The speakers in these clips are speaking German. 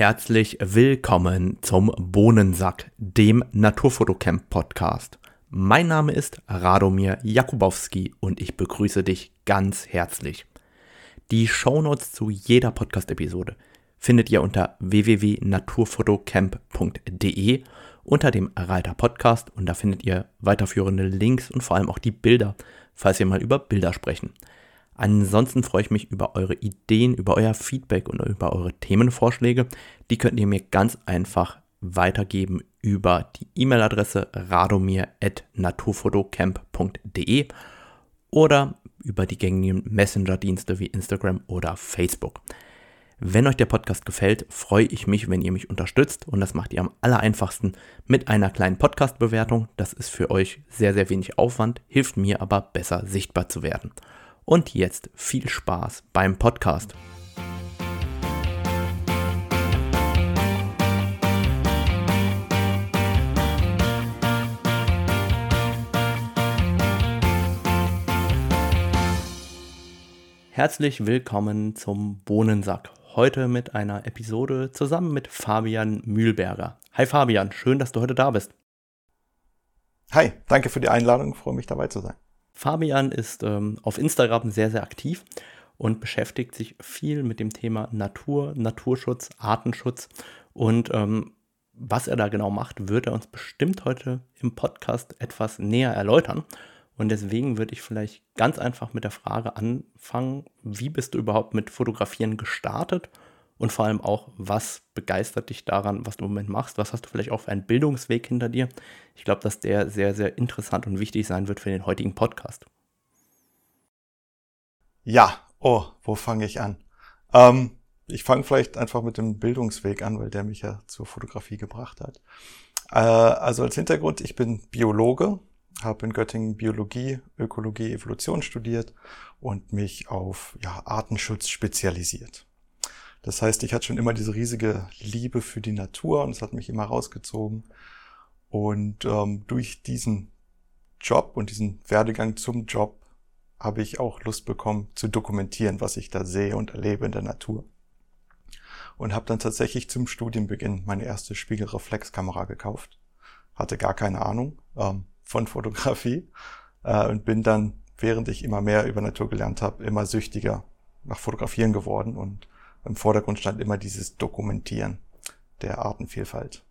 Herzlich willkommen zum Bohnensack, dem Naturfotocamp Podcast. Mein Name ist Radomir Jakubowski und ich begrüße dich ganz herzlich. Die Shownotes zu jeder Podcast-Episode findet ihr unter www.naturfotocamp.de unter dem Reiter Podcast und da findet ihr weiterführende Links und vor allem auch die Bilder, falls wir mal über Bilder sprechen. Ansonsten freue ich mich über eure Ideen, über euer Feedback und über eure Themenvorschläge. Die könnt ihr mir ganz einfach weitergeben über die E-Mail-Adresse radomir.naturfotocamp.de oder über die gängigen Messenger-Dienste wie Instagram oder Facebook. Wenn euch der Podcast gefällt, freue ich mich, wenn ihr mich unterstützt und das macht ihr am allereinfachsten mit einer kleinen Podcast-Bewertung. Das ist für euch sehr, sehr wenig Aufwand, hilft mir aber besser sichtbar zu werden. Und jetzt viel Spaß beim Podcast. Herzlich willkommen zum Bohnensack. Heute mit einer Episode zusammen mit Fabian Mühlberger. Hi Fabian, schön, dass du heute da bist. Hi, danke für die Einladung, freue mich dabei zu sein. Fabian ist ähm, auf Instagram sehr, sehr aktiv und beschäftigt sich viel mit dem Thema Natur, Naturschutz, Artenschutz. Und ähm, was er da genau macht, wird er uns bestimmt heute im Podcast etwas näher erläutern. Und deswegen würde ich vielleicht ganz einfach mit der Frage anfangen, wie bist du überhaupt mit Fotografieren gestartet und vor allem auch, was begeistert dich daran, was du im Moment machst? Was hast du vielleicht auch für einen Bildungsweg hinter dir? Ich glaube, dass der sehr, sehr interessant und wichtig sein wird für den heutigen Podcast. Ja, oh, wo fange ich an? Ähm, ich fange vielleicht einfach mit dem Bildungsweg an, weil der mich ja zur Fotografie gebracht hat. Äh, also als Hintergrund, ich bin Biologe, habe in Göttingen Biologie, Ökologie, Evolution studiert und mich auf ja, Artenschutz spezialisiert. Das heißt, ich hatte schon immer diese riesige Liebe für die Natur und es hat mich immer rausgezogen. Und ähm, durch diesen Job und diesen Werdegang zum Job habe ich auch Lust bekommen zu dokumentieren, was ich da sehe und erlebe in der Natur. Und habe dann tatsächlich zum Studienbeginn meine erste Spiegelreflexkamera gekauft. Hatte gar keine Ahnung ähm, von Fotografie äh, und bin dann, während ich immer mehr über Natur gelernt habe, immer süchtiger nach Fotografieren geworden und im Vordergrund stand immer dieses Dokumentieren der Artenvielfalt.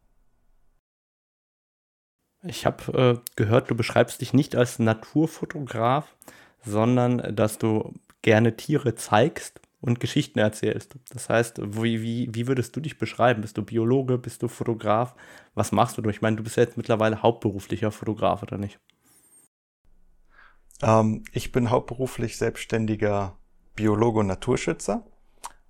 Ich habe äh, gehört, du beschreibst dich nicht als Naturfotograf, sondern dass du gerne Tiere zeigst und Geschichten erzählst. Das heißt, wie, wie, wie würdest du dich beschreiben? Bist du Biologe? Bist du Fotograf? Was machst du? Ich meine, du bist ja jetzt mittlerweile hauptberuflicher Fotograf, oder nicht? Ähm, ich bin hauptberuflich selbstständiger Biologe und Naturschützer.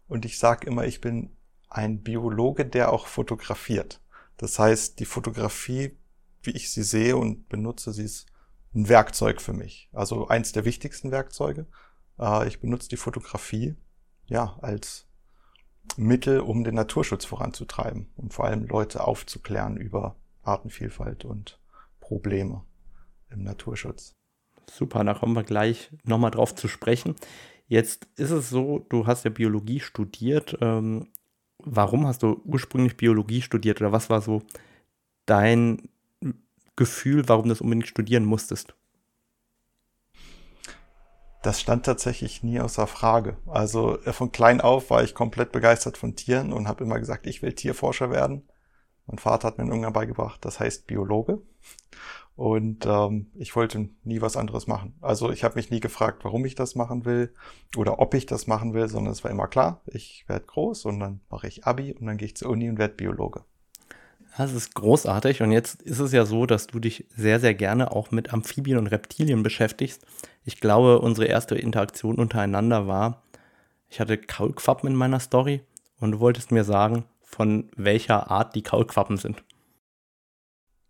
Und ich sage immer, ich bin ein Biologe, der auch fotografiert. Das heißt, die Fotografie, wie ich sie sehe und benutze, sie ist ein Werkzeug für mich. Also eins der wichtigsten Werkzeuge. Äh, ich benutze die Fotografie ja als Mittel, um den Naturschutz voranzutreiben und vor allem Leute aufzuklären über Artenvielfalt und Probleme im Naturschutz. Super, da kommen wir gleich nochmal drauf zu sprechen. Jetzt ist es so, du hast ja Biologie studiert. Ähm, warum hast du ursprünglich Biologie studiert oder was war so dein Gefühl, warum du das unbedingt studieren musstest? Das stand tatsächlich nie außer Frage. Also äh, von klein auf war ich komplett begeistert von Tieren und habe immer gesagt, ich will Tierforscher werden. Mein Vater hat mir irgendwann beigebracht, das heißt Biologe. Und ähm, ich wollte nie was anderes machen. Also ich habe mich nie gefragt, warum ich das machen will oder ob ich das machen will, sondern es war immer klar, ich werde groß und dann mache ich Abi und dann gehe ich zur Uni und werde Biologe. Das ist großartig. Und jetzt ist es ja so, dass du dich sehr, sehr gerne auch mit Amphibien und Reptilien beschäftigst. Ich glaube, unsere erste Interaktion untereinander war, ich hatte Kaulquappen in meiner Story und du wolltest mir sagen, von welcher Art die Kaulquappen sind.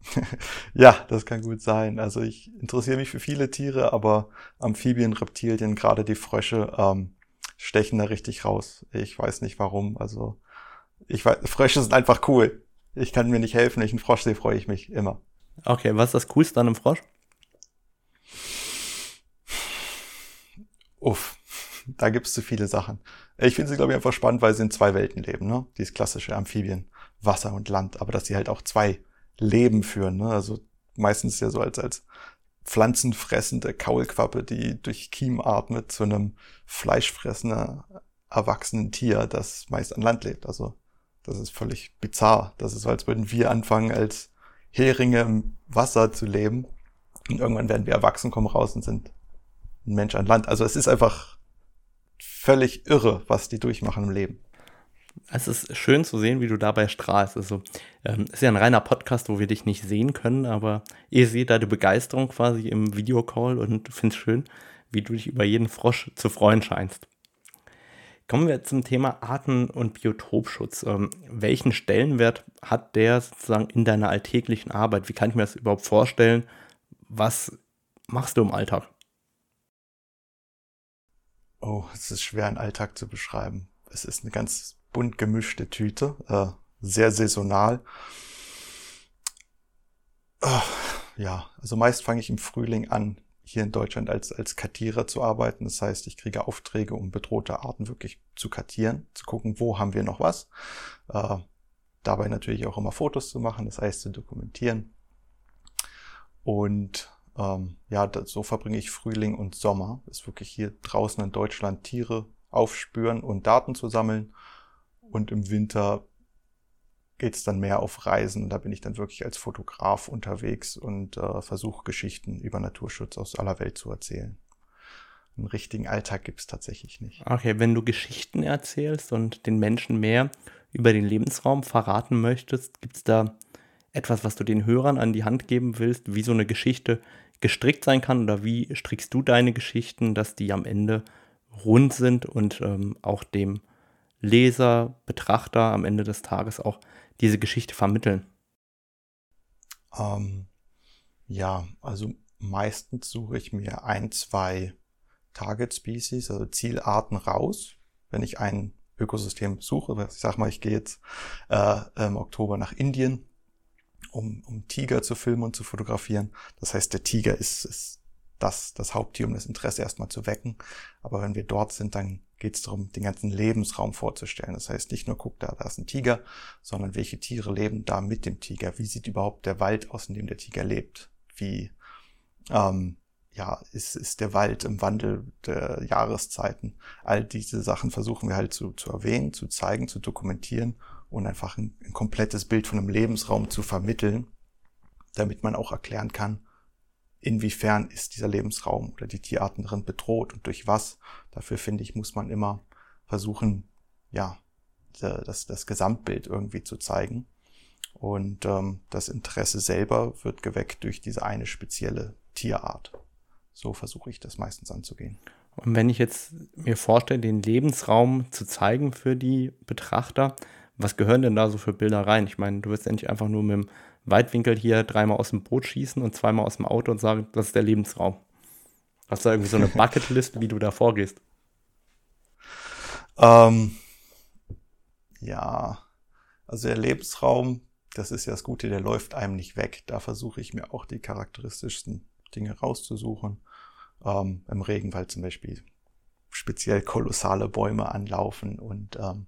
ja, das kann gut sein. Also ich interessiere mich für viele Tiere, aber Amphibien, Reptilien, gerade die Frösche, ähm, stechen da richtig raus. Ich weiß nicht warum. Also ich weiß, Frösche sind einfach cool. Ich kann mir nicht helfen. Wenn ich einen Frosch sehe, freue ich mich immer. Okay, was ist das Coolste an einem Frosch? Uff. da gibt's zu viele Sachen. Ich finde sie, glaube ich, einfach spannend, weil sie in zwei Welten leben. Ne? Dieses klassische Amphibien, Wasser und Land, aber dass sie halt auch zwei Leben führen. Ne? Also meistens ja so als, als pflanzenfressende Kaulquappe, die durch Kiem atmet, zu einem fleischfressender, erwachsenen Tier, das meist an Land lebt. Also das ist völlig bizarr. Das ist so, als würden wir anfangen, als Heringe im Wasser zu leben. Und irgendwann werden wir erwachsen, kommen raus und sind ein Mensch an Land. Also es ist einfach völlig irre, was die durchmachen im Leben. Es ist schön zu sehen, wie du dabei strahlst. Also, ähm, ist ja ein reiner Podcast, wo wir dich nicht sehen können, aber ihr seht deine Begeisterung quasi im Videocall und finde es schön, wie du dich über jeden Frosch zu freuen scheinst. Kommen wir zum Thema Arten- und Biotopschutz. Ähm, welchen Stellenwert hat der sozusagen in deiner alltäglichen Arbeit? Wie kann ich mir das überhaupt vorstellen? Was machst du im Alltag? Oh, es ist schwer, einen Alltag zu beschreiben. Es ist eine ganz bunt gemischte Tüte, äh, sehr saisonal. Oh, ja, also meist fange ich im Frühling an, hier in Deutschland als, als Kartierer zu arbeiten. Das heißt, ich kriege Aufträge, um bedrohte Arten wirklich zu kartieren, zu gucken, wo haben wir noch was. Äh, dabei natürlich auch immer Fotos zu machen, das heißt zu dokumentieren. Und ähm, ja, so verbringe ich Frühling und Sommer. Ist wirklich hier draußen in Deutschland Tiere aufspüren und Daten zu sammeln. Und im Winter geht's dann mehr auf Reisen. Da bin ich dann wirklich als Fotograf unterwegs und äh, versuche Geschichten über Naturschutz aus aller Welt zu erzählen. Einen richtigen Alltag gibt's tatsächlich nicht. Okay, wenn du Geschichten erzählst und den Menschen mehr über den Lebensraum verraten möchtest, gibt's da etwas, was du den Hörern an die Hand geben willst, wie so eine Geschichte gestrickt sein kann oder wie strickst du deine Geschichten, dass die am Ende rund sind und ähm, auch dem Leser, Betrachter am Ende des Tages auch diese Geschichte vermitteln? Ähm, ja, also meistens suche ich mir ein, zwei Target Species, also Zielarten raus, wenn ich ein Ökosystem suche. Ich sag mal, ich gehe jetzt äh, im Oktober nach Indien, um, um Tiger zu filmen und zu fotografieren. Das heißt, der Tiger ist, ist das, das Haupttier, um das Interesse erstmal zu wecken. Aber wenn wir dort sind, dann geht es darum, den ganzen Lebensraum vorzustellen. Das heißt, nicht nur guck da, da ist ein Tiger, sondern welche Tiere leben da mit dem Tiger? Wie sieht überhaupt der Wald aus, in dem der Tiger lebt? Wie ähm, ja, ist, ist der Wald im Wandel der Jahreszeiten? All diese Sachen versuchen wir halt zu, zu erwähnen, zu zeigen, zu dokumentieren und einfach ein, ein komplettes Bild von einem Lebensraum zu vermitteln, damit man auch erklären kann, inwiefern ist dieser Lebensraum oder die Tierarten darin bedroht und durch was. Dafür finde ich, muss man immer versuchen, ja, das, das Gesamtbild irgendwie zu zeigen. Und ähm, das Interesse selber wird geweckt durch diese eine spezielle Tierart. So versuche ich das meistens anzugehen. Und wenn ich jetzt mir vorstelle, den Lebensraum zu zeigen für die Betrachter, was gehören denn da so für Bilder rein? Ich meine, du wirst ja nicht einfach nur mit dem Weitwinkel hier dreimal aus dem Boot schießen und zweimal aus dem Auto und sagen, das ist der Lebensraum. Hast du da irgendwie so eine Bucketlist, wie du da vorgehst? Ähm, ja, also der Lebensraum, das ist ja das Gute, der läuft einem nicht weg. Da versuche ich mir auch die charakteristischsten Dinge rauszusuchen. Ähm, Im Regenwald zum Beispiel speziell kolossale Bäume anlaufen und ähm,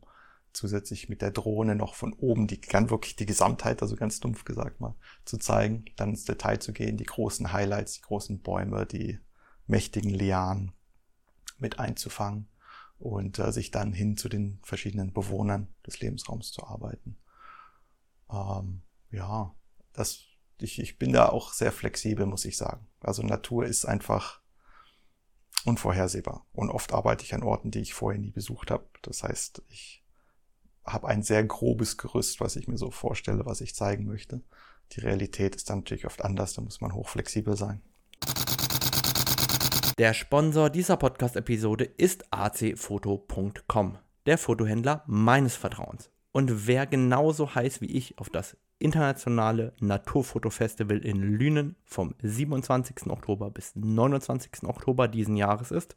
zusätzlich mit der Drohne noch von oben die kann wirklich die Gesamtheit, also ganz dumpf gesagt mal, zu zeigen, dann ins Detail zu gehen, die großen Highlights, die großen Bäume, die mächtigen Lianen mit einzufangen und äh, sich dann hin zu den verschiedenen Bewohnern des Lebensraums zu arbeiten. Ähm, ja, das, ich, ich bin da auch sehr flexibel, muss ich sagen. Also Natur ist einfach unvorhersehbar. Und oft arbeite ich an Orten, die ich vorher nie besucht habe. Das heißt, ich habe ein sehr grobes Gerüst, was ich mir so vorstelle, was ich zeigen möchte. Die Realität ist dann natürlich oft anders, da muss man hochflexibel sein. Der Sponsor dieser Podcast-Episode ist acfoto.com, der Fotohändler meines Vertrauens. Und wer genauso heiß wie ich auf das internationale Naturfotofestival in Lünen vom 27. Oktober bis 29. Oktober diesen Jahres ist,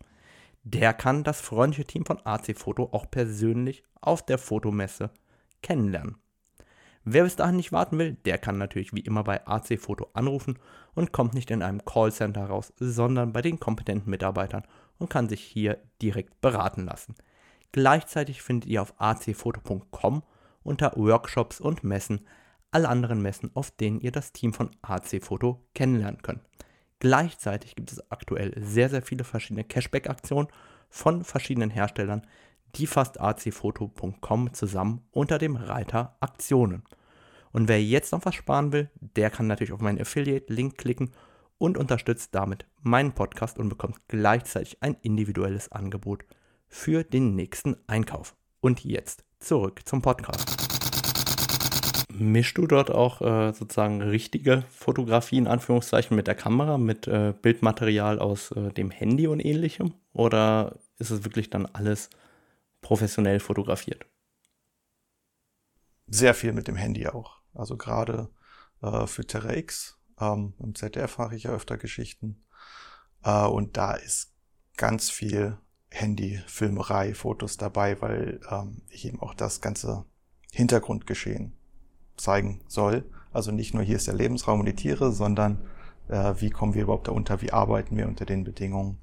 der kann das freundliche Team von AC Foto auch persönlich auf der Fotomesse kennenlernen. Wer bis dahin nicht warten will, der kann natürlich wie immer bei AC Foto anrufen und kommt nicht in einem Callcenter raus, sondern bei den kompetenten Mitarbeitern und kann sich hier direkt beraten lassen. Gleichzeitig findet ihr auf acfoto.com unter Workshops und Messen alle anderen Messen, auf denen ihr das Team von AC Foto kennenlernen könnt. Gleichzeitig gibt es aktuell sehr, sehr viele verschiedene Cashback-Aktionen von verschiedenen Herstellern, die fasst acfoto.com zusammen unter dem Reiter Aktionen. Und wer jetzt noch was sparen will, der kann natürlich auf meinen Affiliate-Link klicken und unterstützt damit meinen Podcast und bekommt gleichzeitig ein individuelles Angebot für den nächsten Einkauf. Und jetzt zurück zum Podcast. Mischst du dort auch äh, sozusagen richtige Fotografie in Anführungszeichen mit der Kamera, mit äh, Bildmaterial aus äh, dem Handy und ähnlichem? Oder ist es wirklich dann alles professionell fotografiert? Sehr viel mit dem Handy auch. Also gerade äh, für Terra X, ähm, im ZDF mache ich ja öfter Geschichten. Äh, und da ist ganz viel Handy-Filmerei, Fotos dabei, weil ähm, ich eben auch das ganze Hintergrundgeschehen zeigen soll. Also nicht nur hier ist der Lebensraum und die Tiere, sondern äh, wie kommen wir überhaupt da unter, wie arbeiten wir unter den Bedingungen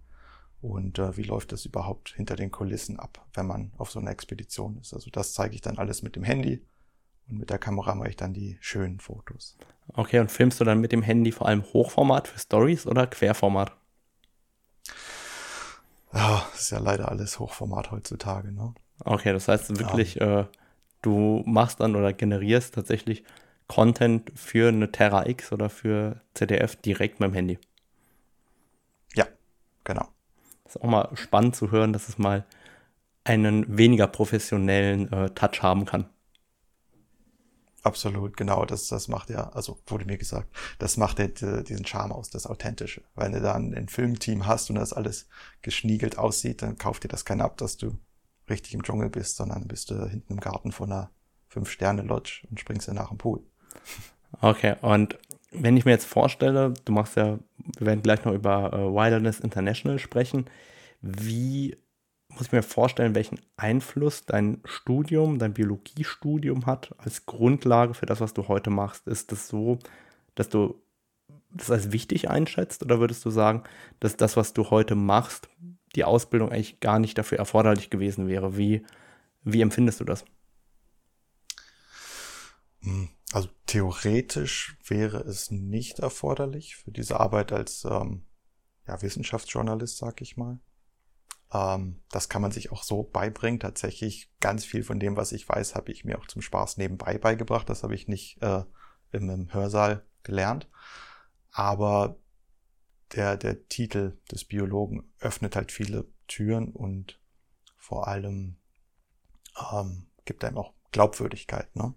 und äh, wie läuft das überhaupt hinter den Kulissen ab, wenn man auf so einer Expedition ist. Also das zeige ich dann alles mit dem Handy und mit der Kamera mache ich dann die schönen Fotos. Okay, und filmst du dann mit dem Handy vor allem Hochformat für Stories oder Querformat? Ja, das ist ja leider alles Hochformat heutzutage, ne? Okay, das heißt wirklich, ja. äh, du machst dann oder generierst tatsächlich Content für eine Terra X oder für ZDF direkt mit dem Handy. Ja, genau. Das ist auch mal spannend zu hören, dass es mal einen weniger professionellen äh, Touch haben kann. Absolut, genau. Das, das macht ja, also wurde mir gesagt, das macht ja diesen Charme aus, das Authentische. Wenn du dann ein Filmteam hast und das alles geschniegelt aussieht, dann kauft dir das keiner ab, dass du richtig im Dschungel bist, sondern bist du hinten im Garten von einer Fünf-Sterne-Lodge und springst dann nach dem Pool. Okay, und wenn ich mir jetzt vorstelle, du machst ja, wir werden gleich noch über äh, Wilderness International sprechen, wie muss ich mir vorstellen, welchen Einfluss dein Studium, dein Biologiestudium hat als Grundlage für das, was du heute machst? Ist das so, dass du das als wichtig einschätzt oder würdest du sagen, dass das, was du heute machst, die Ausbildung eigentlich gar nicht dafür erforderlich gewesen wäre? Wie, wie empfindest du das? Hm, also theoretisch wäre es nicht erforderlich für diese Arbeit als ähm, ja, Wissenschaftsjournalist, sag ich mal. Ähm, das kann man sich auch so beibringen. Tatsächlich ganz viel von dem, was ich weiß, habe ich mir auch zum Spaß nebenbei beigebracht. Das habe ich nicht äh, im, im Hörsaal gelernt. Aber der, der Titel des Biologen öffnet halt viele Türen und vor allem ähm, gibt einem auch Glaubwürdigkeit. Ne?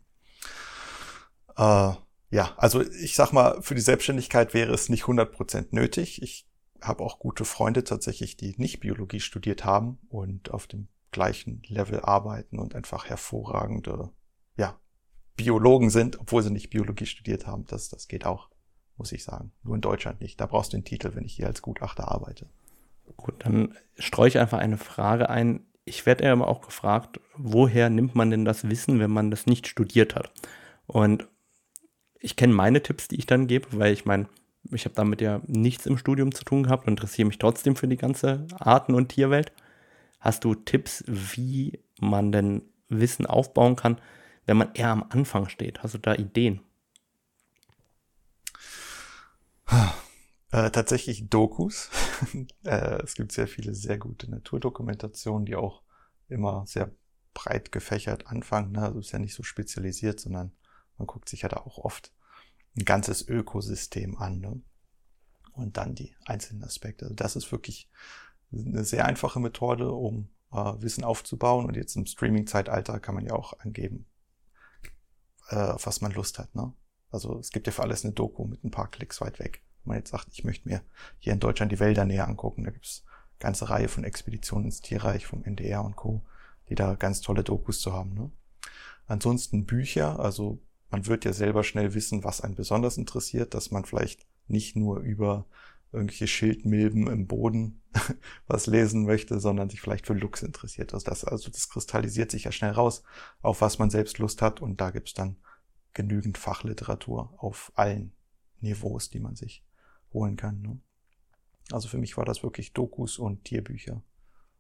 Äh, ja, also ich sag mal, für die Selbstständigkeit wäre es nicht 100% nötig. Ich habe auch gute Freunde tatsächlich, die nicht Biologie studiert haben und auf dem gleichen Level arbeiten und einfach hervorragende, ja, Biologen sind, obwohl sie nicht Biologie studiert haben. Das, das geht auch, muss ich sagen. Nur in Deutschland nicht. Da brauchst du den Titel, wenn ich hier als Gutachter arbeite. Gut, dann streue ich einfach eine Frage ein. Ich werde ja immer auch gefragt, woher nimmt man denn das Wissen, wenn man das nicht studiert hat? Und ich kenne meine Tipps, die ich dann gebe, weil ich meine, ich habe damit ja nichts im Studium zu tun gehabt und interessiere mich trotzdem für die ganze Arten- und Tierwelt. Hast du Tipps, wie man denn Wissen aufbauen kann, wenn man eher am Anfang steht? Hast du da Ideen? Äh, tatsächlich Dokus. äh, es gibt sehr viele sehr gute Naturdokumentationen, die auch immer sehr breit gefächert anfangen. Ne? Also ist ja nicht so spezialisiert, sondern man guckt sich ja da auch oft ein ganzes Ökosystem an. Ne? Und dann die einzelnen Aspekte. Also das ist wirklich eine sehr einfache Methode, um äh, Wissen aufzubauen. Und jetzt im Streaming-Zeitalter kann man ja auch angeben, äh, auf was man Lust hat. Ne? Also es gibt ja für alles eine Doku mit ein paar Klicks weit weg. Wenn man jetzt sagt, ich möchte mir hier in Deutschland die Wälder näher angucken, da gibt's ganze Reihe von Expeditionen ins Tierreich vom NDR und Co., die da ganz tolle Dokus zu haben. Ne? Ansonsten Bücher, also man wird ja selber schnell wissen, was einen besonders interessiert, dass man vielleicht nicht nur über irgendwelche Schildmilben im Boden was lesen möchte, sondern sich vielleicht für Lux interessiert. Also das, also das kristallisiert sich ja schnell raus, auf was man selbst Lust hat und da gibt's dann genügend Fachliteratur auf allen Niveaus, die man sich holen kann. Ne? Also für mich war das wirklich Dokus und Tierbücher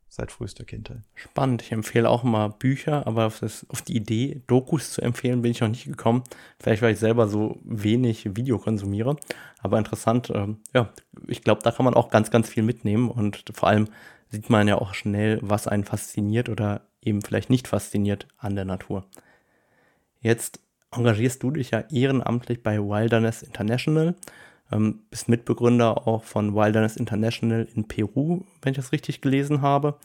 seit frühester Kindheit. Spannend. Ich empfehle auch immer Bücher, aber auf, das, auf, die Idee, Dokus zu empfehlen, bin ich noch nicht gekommen. Vielleicht, weil ich selber so wenig Video konsumiere. Aber interessant. Ähm, ja, ich glaube, da kann man auch ganz, ganz viel mitnehmen. Und vor allem sieht man ja auch schnell, was einen fasziniert oder eben vielleicht nicht fasziniert an der Natur. Jetzt engagierst du dich ja ehrenamtlich bei Wilderness International ähm, bist Mitbegründer auch von Wilderness International in Peru, wenn ich das richtig gelesen habe.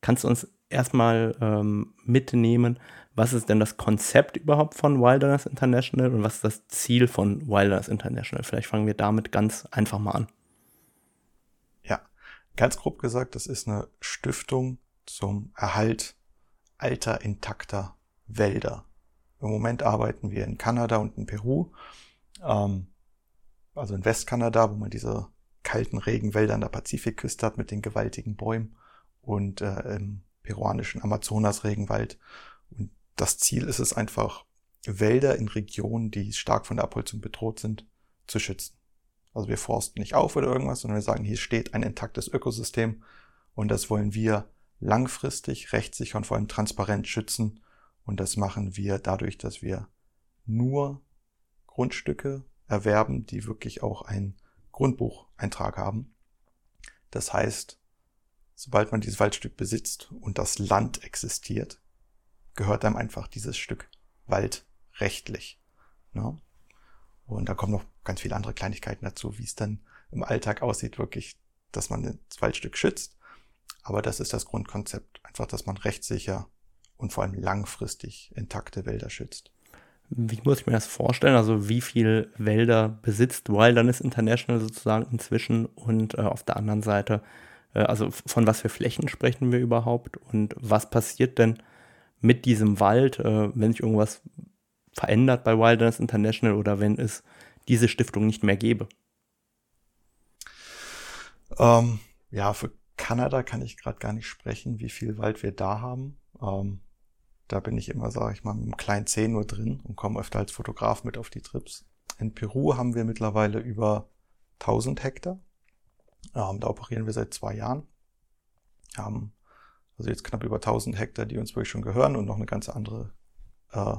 Kannst du uns erstmal ähm, mitnehmen, was ist denn das Konzept überhaupt von Wilderness International und was ist das Ziel von Wilderness International? Vielleicht fangen wir damit ganz einfach mal an. Ja, ganz grob gesagt, das ist eine Stiftung zum Erhalt alter, intakter Wälder. Im Moment arbeiten wir in Kanada und in Peru. Ähm, also in Westkanada, wo man diese kalten Regenwälder an der Pazifikküste hat mit den gewaltigen Bäumen und äh, im peruanischen Amazonas-Regenwald. Und das Ziel ist es einfach, Wälder in Regionen, die stark von der Abholzung bedroht sind, zu schützen. Also wir forsten nicht auf oder irgendwas, sondern wir sagen, hier steht ein intaktes Ökosystem und das wollen wir langfristig, rechtssicher und vor allem transparent schützen. Und das machen wir dadurch, dass wir nur Grundstücke erwerben, die wirklich auch einen Grundbucheintrag haben. Das heißt, sobald man dieses Waldstück besitzt und das Land existiert, gehört einem einfach dieses Stück Wald rechtlich. Ne? Und da kommen noch ganz viele andere Kleinigkeiten dazu, wie es dann im Alltag aussieht, wirklich, dass man das Waldstück schützt. Aber das ist das Grundkonzept, einfach, dass man rechtssicher und vor allem langfristig intakte Wälder schützt. Wie muss ich mir das vorstellen? Also wie viel Wälder besitzt Wilderness International sozusagen inzwischen und äh, auf der anderen Seite, äh, also von was für Flächen sprechen wir überhaupt und was passiert denn mit diesem Wald, äh, wenn sich irgendwas verändert bei Wilderness International oder wenn es diese Stiftung nicht mehr gäbe? Ähm, ja, für Kanada kann ich gerade gar nicht sprechen, wie viel Wald wir da haben. Ähm, da bin ich immer, sage ich mal, mit einem kleinen C nur drin und komme öfter als Fotograf mit auf die Trips. In Peru haben wir mittlerweile über 1000 Hektar. Ähm, da operieren wir seit zwei Jahren. Haben also jetzt knapp über 1000 Hektar, die uns wirklich schon gehören und noch eine ganz andere äh,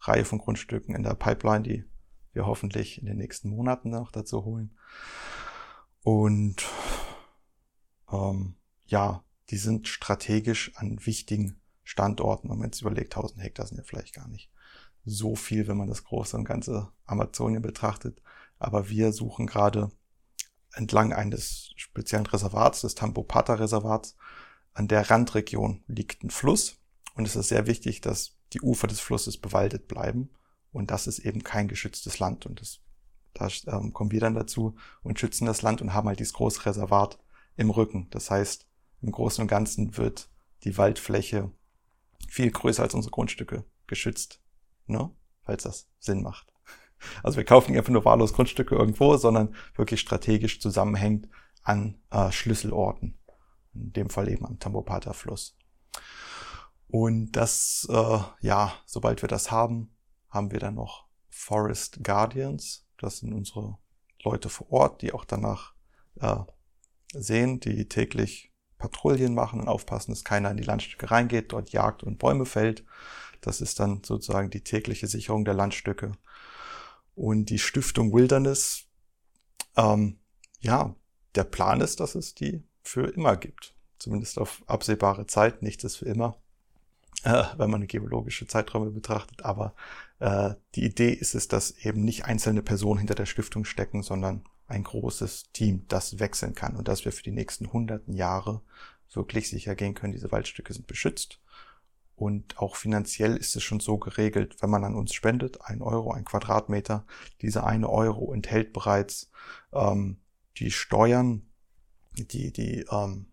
Reihe von Grundstücken in der Pipeline, die wir hoffentlich in den nächsten Monaten noch dazu holen. Und ähm, ja, die sind strategisch an wichtigen Standorten. Wenn man jetzt überlegt, 1000 Hektar sind ja vielleicht gar nicht so viel, wenn man das große und ganze Amazonien betrachtet. Aber wir suchen gerade entlang eines speziellen Reservats, des Tambopata-Reservats. An der Randregion liegt ein Fluss und es ist sehr wichtig, dass die Ufer des Flusses bewaldet bleiben. Und das ist eben kein geschütztes Land. Und das, da ähm, kommen wir dann dazu und schützen das Land und haben halt dieses große Reservat im Rücken. Das heißt, im Großen und Ganzen wird die Waldfläche viel größer als unsere Grundstücke geschützt, ne? falls das Sinn macht. Also wir kaufen nicht einfach nur wahllos Grundstücke irgendwo, sondern wirklich strategisch zusammenhängt an äh, Schlüsselorten. In dem Fall eben am Tambopata-Fluss. Und das, äh, ja, sobald wir das haben, haben wir dann noch Forest Guardians. Das sind unsere Leute vor Ort, die auch danach äh, sehen, die täglich Patrouillen machen und aufpassen, dass keiner in die Landstücke reingeht, dort jagt und Bäume fällt. Das ist dann sozusagen die tägliche Sicherung der Landstücke. Und die Stiftung Wilderness, ähm, ja, der Plan ist, dass es die für immer gibt. Zumindest auf absehbare Zeit. Nichts ist für immer, äh, wenn man geologische Zeiträume betrachtet. Aber äh, die Idee ist es, dass eben nicht einzelne Personen hinter der Stiftung stecken, sondern ein großes Team, das wechseln kann und dass wir für die nächsten hunderten Jahre wirklich sicher gehen können, diese Waldstücke sind beschützt. Und auch finanziell ist es schon so geregelt, wenn man an uns spendet, ein Euro, ein Quadratmeter, dieser eine Euro enthält bereits ähm, die Steuern, die, die ähm,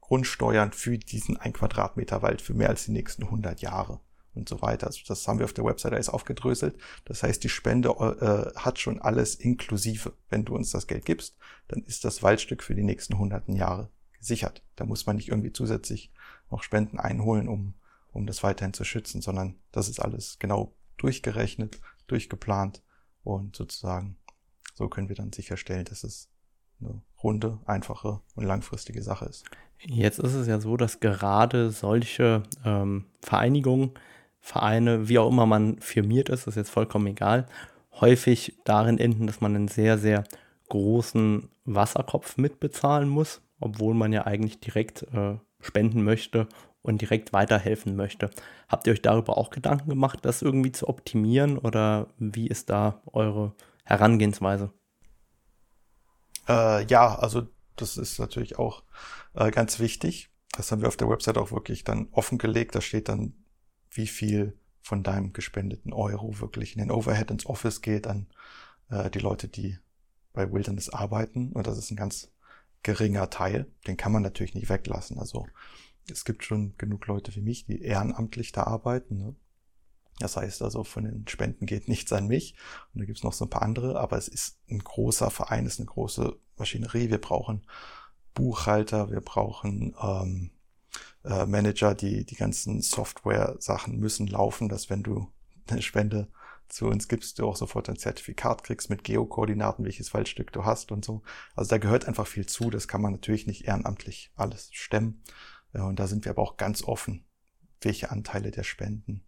Grundsteuern für diesen ein Quadratmeter Wald für mehr als die nächsten 100 Jahre und so weiter. Also das haben wir auf der Website alles aufgedröselt. Das heißt, die Spende äh, hat schon alles inklusive. Wenn du uns das Geld gibst, dann ist das Waldstück für die nächsten hunderten Jahre gesichert. Da muss man nicht irgendwie zusätzlich noch Spenden einholen, um, um das weiterhin zu schützen, sondern das ist alles genau durchgerechnet, durchgeplant und sozusagen so können wir dann sicherstellen, dass es eine runde, einfache und langfristige Sache ist. Jetzt ist es ja so, dass gerade solche ähm, Vereinigungen, Vereine, wie auch immer man firmiert ist, ist jetzt vollkommen egal, häufig darin enden, dass man einen sehr, sehr großen Wasserkopf mitbezahlen muss, obwohl man ja eigentlich direkt äh, spenden möchte und direkt weiterhelfen möchte. Habt ihr euch darüber auch Gedanken gemacht, das irgendwie zu optimieren oder wie ist da eure Herangehensweise? Äh, ja, also das ist natürlich auch äh, ganz wichtig. Das haben wir auf der Website auch wirklich dann offengelegt. Da steht dann, wie viel von deinem gespendeten Euro wirklich in den Overhead ins Office geht an äh, die Leute, die bei Wilderness arbeiten. Und das ist ein ganz geringer Teil. Den kann man natürlich nicht weglassen. Also es gibt schon genug Leute wie mich, die ehrenamtlich da arbeiten. Ne? Das heißt also, von den Spenden geht nichts an mich. Und da gibt es noch so ein paar andere, aber es ist ein großer Verein, es ist eine große Maschinerie. Wir brauchen Buchhalter, wir brauchen ähm, äh, Manager, die die ganzen Software-Sachen müssen laufen, dass wenn du eine Spende zu uns gibst, du auch sofort ein Zertifikat kriegst mit Geokoordinaten, welches Waldstück du hast und so. Also da gehört einfach viel zu. Das kann man natürlich nicht ehrenamtlich alles stemmen. Ja, und da sind wir aber auch ganz offen, welche Anteile der Spenden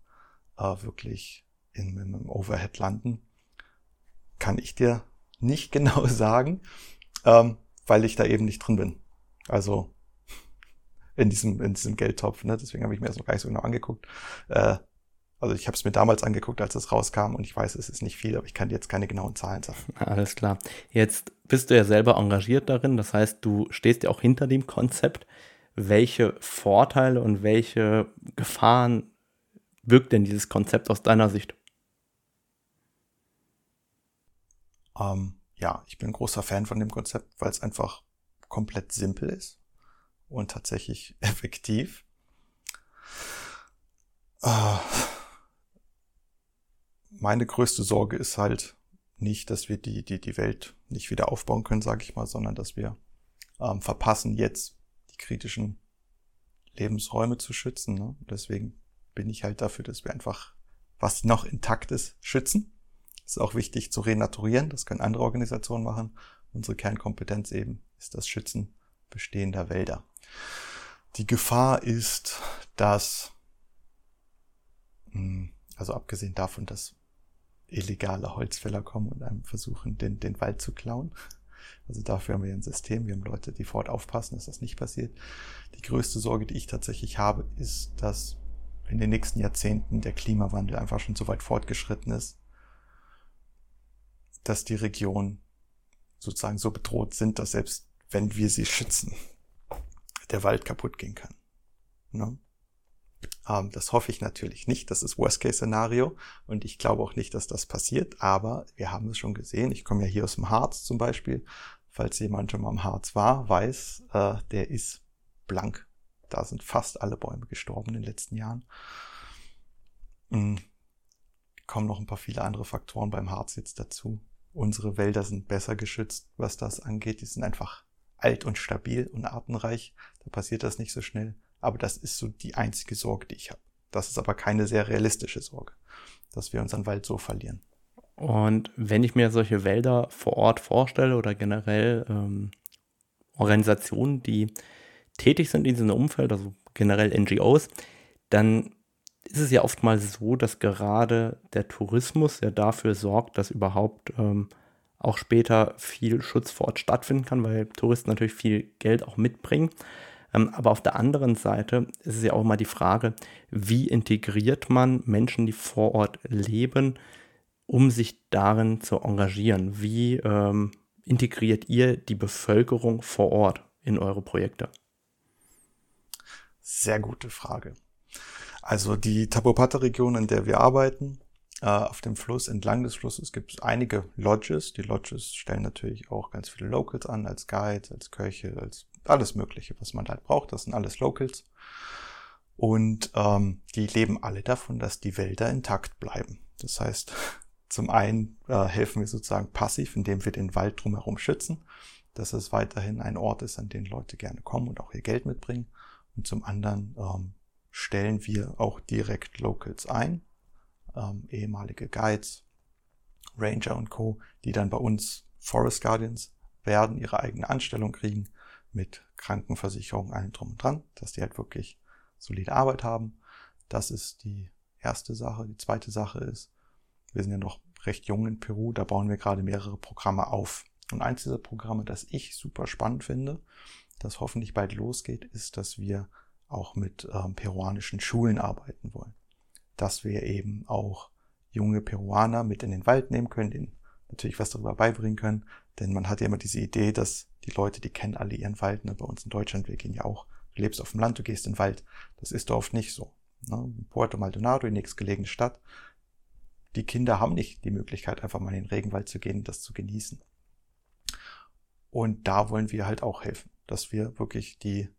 äh, wirklich in, einem Overhead landen. Kann ich dir nicht genau sagen, ähm, weil ich da eben nicht drin bin. Also in diesem, in diesem Geldtopf. Ne? Deswegen habe ich mir das noch gar nicht so genau angeguckt. Äh, also ich habe es mir damals angeguckt, als es rauskam und ich weiß, es ist nicht viel, aber ich kann dir jetzt keine genauen Zahlen sagen. Alles klar. Jetzt bist du ja selber engagiert darin, das heißt, du stehst ja auch hinter dem Konzept. Welche Vorteile und welche Gefahren wirkt denn dieses Konzept aus deiner Sicht? Ähm, ja, ich bin großer Fan von dem Konzept, weil es einfach komplett simpel ist und tatsächlich effektiv. Äh, meine größte Sorge ist halt nicht, dass wir die, die, die Welt nicht wieder aufbauen können, sage ich mal, sondern dass wir ähm, verpassen, jetzt die kritischen Lebensräume zu schützen. Ne? Deswegen bin ich halt dafür, dass wir einfach, was noch intakt ist, schützen. ist auch wichtig zu renaturieren. Das können andere Organisationen machen. Unsere Kernkompetenz eben ist das Schützen bestehender Wälder. Die Gefahr ist, dass, hm, also abgesehen davon, dass illegale Holzfäller kommen und einem versuchen, den, den Wald zu klauen. Also dafür haben wir ein System, wir haben Leute, die vor Ort aufpassen, dass das nicht passiert. Die größte Sorge, die ich tatsächlich habe, ist, dass in den nächsten Jahrzehnten der Klimawandel einfach schon so weit fortgeschritten ist, dass die Regionen sozusagen so bedroht sind, dass selbst wenn wir sie schützen, der Wald kaputt gehen kann. Ne? Ähm, das hoffe ich natürlich nicht. Das ist Worst-Case-Szenario. Und ich glaube auch nicht, dass das passiert. Aber wir haben es schon gesehen. Ich komme ja hier aus dem Harz zum Beispiel. Falls jemand schon mal im Harz war, weiß, äh, der ist blank. Da sind fast alle Bäume gestorben in den letzten Jahren. Mhm. Kommen noch ein paar viele andere Faktoren beim Harz jetzt dazu. Unsere Wälder sind besser geschützt, was das angeht. Die sind einfach alt und stabil und artenreich. Da passiert das nicht so schnell. Aber das ist so die einzige Sorge, die ich habe. Das ist aber keine sehr realistische Sorge, dass wir unseren Wald so verlieren. Und wenn ich mir solche Wälder vor Ort vorstelle oder generell ähm, Organisationen, die tätig sind in diesem Umfeld, also generell NGOs, dann ist es ja oftmals so, dass gerade der Tourismus ja dafür sorgt, dass überhaupt ähm, auch später viel Schutz vor Ort stattfinden kann, weil Touristen natürlich viel Geld auch mitbringen. Ähm, aber auf der anderen Seite ist es ja auch mal die Frage, wie integriert man Menschen, die vor Ort leben, um sich darin zu engagieren? Wie ähm, integriert ihr die Bevölkerung vor Ort in eure Projekte? Sehr gute Frage. Also die Tabopata-Region, in der wir arbeiten, auf dem Fluss, entlang des Flusses gibt es einige Lodges. Die Lodges stellen natürlich auch ganz viele Locals an, als Guide, als Köche, als alles Mögliche, was man halt braucht. Das sind alles Locals. Und ähm, die leben alle davon, dass die Wälder intakt bleiben. Das heißt, zum einen äh, helfen wir sozusagen passiv, indem wir den Wald drumherum schützen, dass es weiterhin ein Ort ist, an den Leute gerne kommen und auch ihr Geld mitbringen. Und zum anderen ähm, stellen wir auch direkt Locals ein, ähm, ehemalige Guides, Ranger und Co., die dann bei uns Forest Guardians werden ihre eigene Anstellung kriegen mit Krankenversicherung, allem drum und dran, dass die halt wirklich solide Arbeit haben. Das ist die erste Sache. Die zweite Sache ist, wir sind ja noch recht jung in Peru, da bauen wir gerade mehrere Programme auf. Und eins dieser Programme, das ich super spannend finde, das hoffentlich bald losgeht, ist, dass wir auch mit ähm, peruanischen Schulen arbeiten wollen. Dass wir eben auch junge Peruaner mit in den Wald nehmen können, denen natürlich was darüber beibringen können. Denn man hat ja immer diese Idee, dass die Leute, die kennen alle ihren Wald. Ne? Bei uns in Deutschland, wir gehen ja auch, du lebst auf dem Land, du gehst in den Wald. Das ist oft nicht so. Ne? Puerto Maldonado, die nächstgelegene Stadt. Die Kinder haben nicht die Möglichkeit, einfach mal in den Regenwald zu gehen das zu genießen. Und da wollen wir halt auch helfen, dass wir wirklich die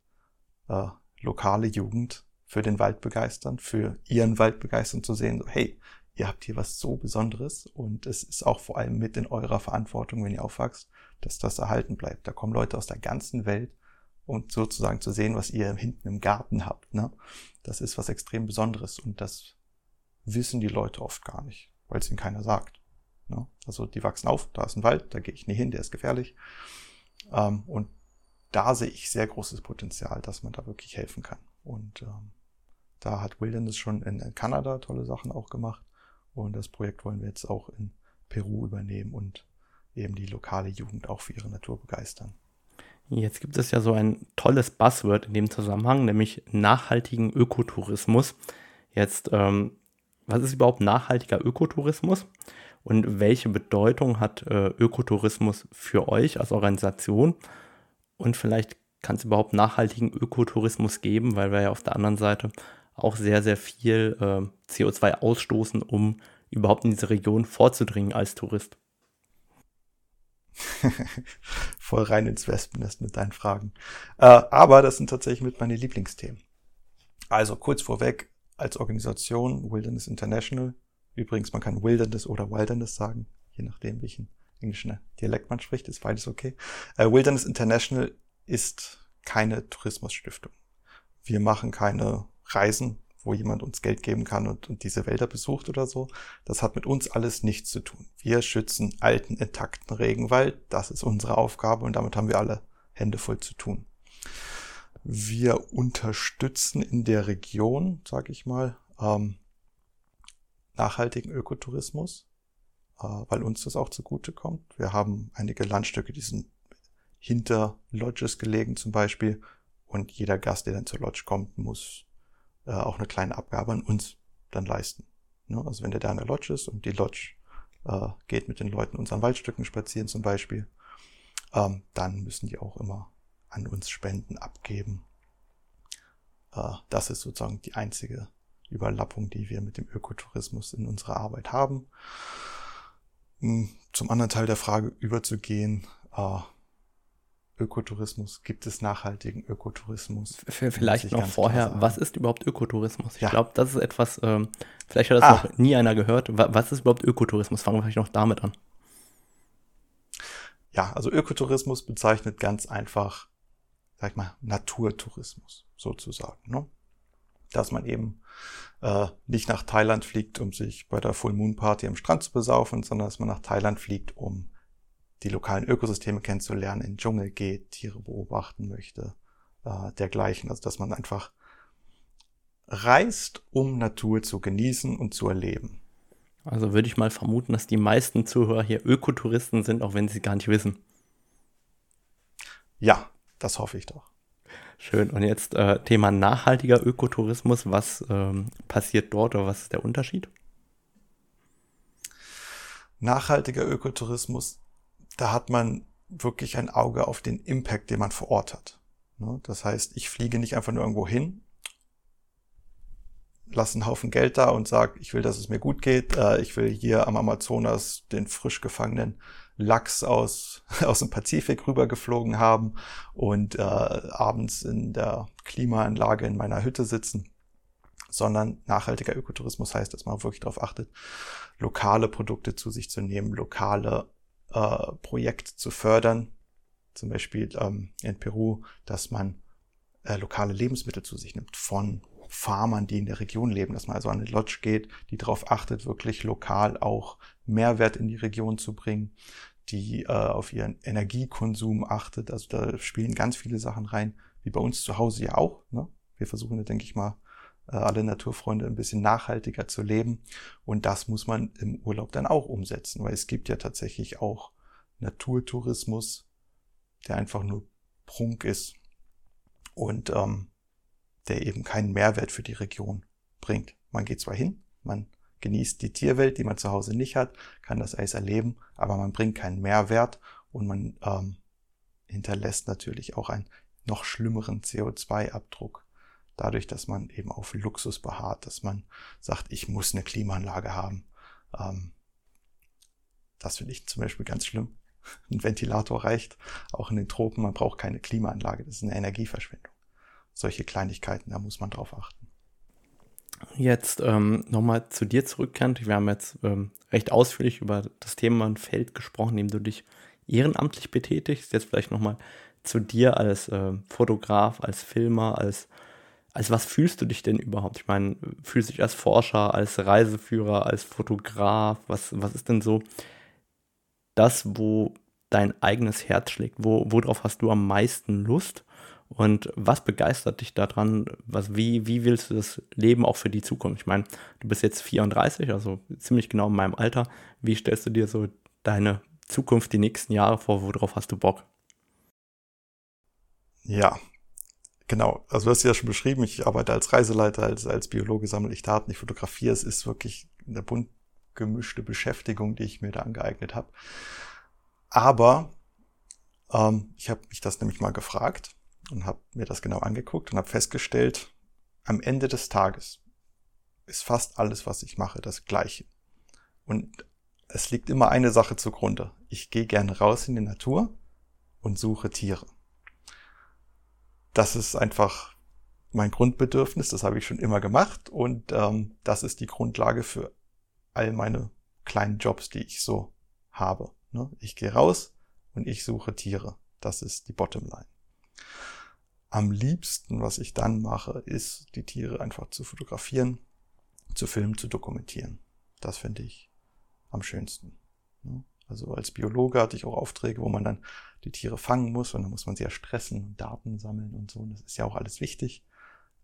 äh, lokale Jugend für den Wald begeistern, für ihren Wald begeistern, zu sehen, so, hey, ihr habt hier was so Besonderes und es ist auch vor allem mit in eurer Verantwortung, wenn ihr aufwachst, dass das erhalten bleibt. Da kommen Leute aus der ganzen Welt und sozusagen zu sehen, was ihr hinten im Garten habt. Ne? Das ist was extrem Besonderes und das wissen die Leute oft gar nicht, weil es ihnen keiner sagt. Ne? Also die wachsen auf, da ist ein Wald, da gehe ich nie hin, der ist gefährlich. Ähm, und da sehe ich sehr großes Potenzial, dass man da wirklich helfen kann. Und ähm, da hat Wilderness schon in Kanada tolle Sachen auch gemacht. Und das Projekt wollen wir jetzt auch in Peru übernehmen und eben die lokale Jugend auch für ihre Natur begeistern. Jetzt gibt es ja so ein tolles Buzzword in dem Zusammenhang, nämlich nachhaltigen Ökotourismus. Jetzt, ähm, was ist überhaupt nachhaltiger Ökotourismus und welche Bedeutung hat äh, Ökotourismus für euch als Organisation? Und vielleicht kann es überhaupt nachhaltigen Ökotourismus geben, weil wir ja auf der anderen Seite auch sehr, sehr viel äh, CO2 ausstoßen, um überhaupt in diese Region vorzudringen als Tourist. Voll rein ins Wespennest mit deinen Fragen. Äh, aber das sind tatsächlich mit meine Lieblingsthemen. Also kurz vorweg, als Organisation Wilderness International, übrigens man kann Wilderness oder Wilderness sagen, je nachdem welchen englischen Dialekt man spricht, ist beides okay. Äh, Wilderness International ist keine Tourismusstiftung. Wir machen keine Reisen, wo jemand uns Geld geben kann und, und diese Wälder besucht oder so. Das hat mit uns alles nichts zu tun. Wir schützen alten, intakten Regenwald. Das ist unsere Aufgabe und damit haben wir alle Hände voll zu tun. Wir unterstützen in der Region, sage ich mal, ähm, nachhaltigen Ökotourismus, äh, weil uns das auch zugute kommt. Wir haben einige Landstücke, die sind hinter Lodges gelegen zum Beispiel. Und jeder Gast, der dann zur Lodge kommt, muss äh, auch eine kleine Abgabe an uns dann leisten. Ne? Also wenn der da in der Lodge ist und die Lodge äh, geht mit den Leuten unseren Waldstücken spazieren zum Beispiel, ähm, dann müssen die auch immer an uns Spenden abgeben. Äh, das ist sozusagen die einzige Überlappung, die wir mit dem Ökotourismus in unserer Arbeit haben. Hm, zum anderen Teil der Frage überzugehen, äh, Ökotourismus? Gibt es nachhaltigen Ökotourismus? Vielleicht noch vorher, was ist überhaupt Ökotourismus? Ich ja. glaube, das ist etwas, ähm, vielleicht hat das ah. noch nie einer gehört. Was ist überhaupt Ökotourismus? Fangen wir vielleicht noch damit an. Ja, also Ökotourismus bezeichnet ganz einfach, sag ich mal, Naturtourismus sozusagen. Ne? Dass man eben äh, nicht nach Thailand fliegt, um sich bei der Full Moon Party am Strand zu besaufen, sondern dass man nach Thailand fliegt, um die lokalen Ökosysteme kennenzulernen, in den Dschungel geht, Tiere beobachten möchte, äh, dergleichen. Also dass man einfach reist, um Natur zu genießen und zu erleben. Also würde ich mal vermuten, dass die meisten Zuhörer hier Ökotouristen sind, auch wenn sie gar nicht wissen. Ja, das hoffe ich doch. Schön. Und jetzt äh, Thema nachhaltiger Ökotourismus. Was ähm, passiert dort oder was ist der Unterschied? Nachhaltiger Ökotourismus da hat man wirklich ein Auge auf den Impact, den man vor Ort hat. Ne? Das heißt, ich fliege nicht einfach nur irgendwo hin, lasse einen Haufen Geld da und sage, ich will, dass es mir gut geht. Äh, ich will hier am Amazonas den frisch gefangenen Lachs aus, aus dem Pazifik rübergeflogen haben und äh, abends in der Klimaanlage in meiner Hütte sitzen. Sondern nachhaltiger Ökotourismus heißt, dass man wirklich darauf achtet, lokale Produkte zu sich zu nehmen, lokale äh, Projekt zu fördern, zum Beispiel ähm, in Peru, dass man äh, lokale Lebensmittel zu sich nimmt von Farmern, die in der Region leben, dass man also an eine Lodge geht, die darauf achtet, wirklich lokal auch Mehrwert in die Region zu bringen, die äh, auf ihren Energiekonsum achtet. Also da spielen ganz viele Sachen rein, wie bei uns zu Hause ja auch. Ne? Wir versuchen, denke ich mal, alle Naturfreunde ein bisschen nachhaltiger zu leben. Und das muss man im Urlaub dann auch umsetzen, weil es gibt ja tatsächlich auch Naturtourismus, der einfach nur Prunk ist und ähm, der eben keinen Mehrwert für die Region bringt. Man geht zwar hin, man genießt die Tierwelt, die man zu Hause nicht hat, kann das Eis erleben, aber man bringt keinen Mehrwert und man ähm, hinterlässt natürlich auch einen noch schlimmeren CO2-Abdruck. Dadurch, dass man eben auf Luxus beharrt, dass man sagt, ich muss eine Klimaanlage haben. Ähm, das finde ich zum Beispiel ganz schlimm. Ein Ventilator reicht, auch in den Tropen, man braucht keine Klimaanlage, das ist eine Energieverschwendung. Solche Kleinigkeiten, da muss man drauf achten jetzt ähm, nochmal zu dir zurückkehrend. Wir haben jetzt ähm, recht ausführlich über das Thema ein Feld gesprochen, in dem du dich ehrenamtlich betätigst. Jetzt vielleicht nochmal zu dir als äh, Fotograf, als Filmer, als, als was fühlst du dich denn überhaupt? Ich meine, fühlst du dich als Forscher, als Reiseführer, als Fotograf? Was, was ist denn so das, wo dein eigenes Herz schlägt? Wo, worauf hast du am meisten Lust? Und was begeistert dich daran? Was, wie, wie willst du das Leben auch für die Zukunft? Ich meine, du bist jetzt 34, also ziemlich genau in meinem Alter. Wie stellst du dir so deine Zukunft, die nächsten Jahre vor? Worauf hast du Bock? Ja, genau. Also du hast ja schon beschrieben, ich arbeite als Reiseleiter, als, als Biologe sammle ich Daten, ich fotografiere. Es ist wirklich eine bunt gemischte Beschäftigung, die ich mir da angeeignet habe. Aber ähm, ich habe mich das nämlich mal gefragt und habe mir das genau angeguckt und habe festgestellt, am Ende des Tages ist fast alles, was ich mache, das gleiche. Und es liegt immer eine Sache zugrunde. Ich gehe gerne raus in die Natur und suche Tiere. Das ist einfach mein Grundbedürfnis, das habe ich schon immer gemacht und ähm, das ist die Grundlage für all meine kleinen Jobs, die ich so habe. Ne? Ich gehe raus und ich suche Tiere. Das ist die Bottomline am liebsten, was ich dann mache, ist, die Tiere einfach zu fotografieren, zu filmen, zu dokumentieren. Das finde ich am schönsten. Also als Biologe hatte ich auch Aufträge, wo man dann die Tiere fangen muss und dann muss man sie ja stressen und Daten sammeln und so. Und das ist ja auch alles wichtig.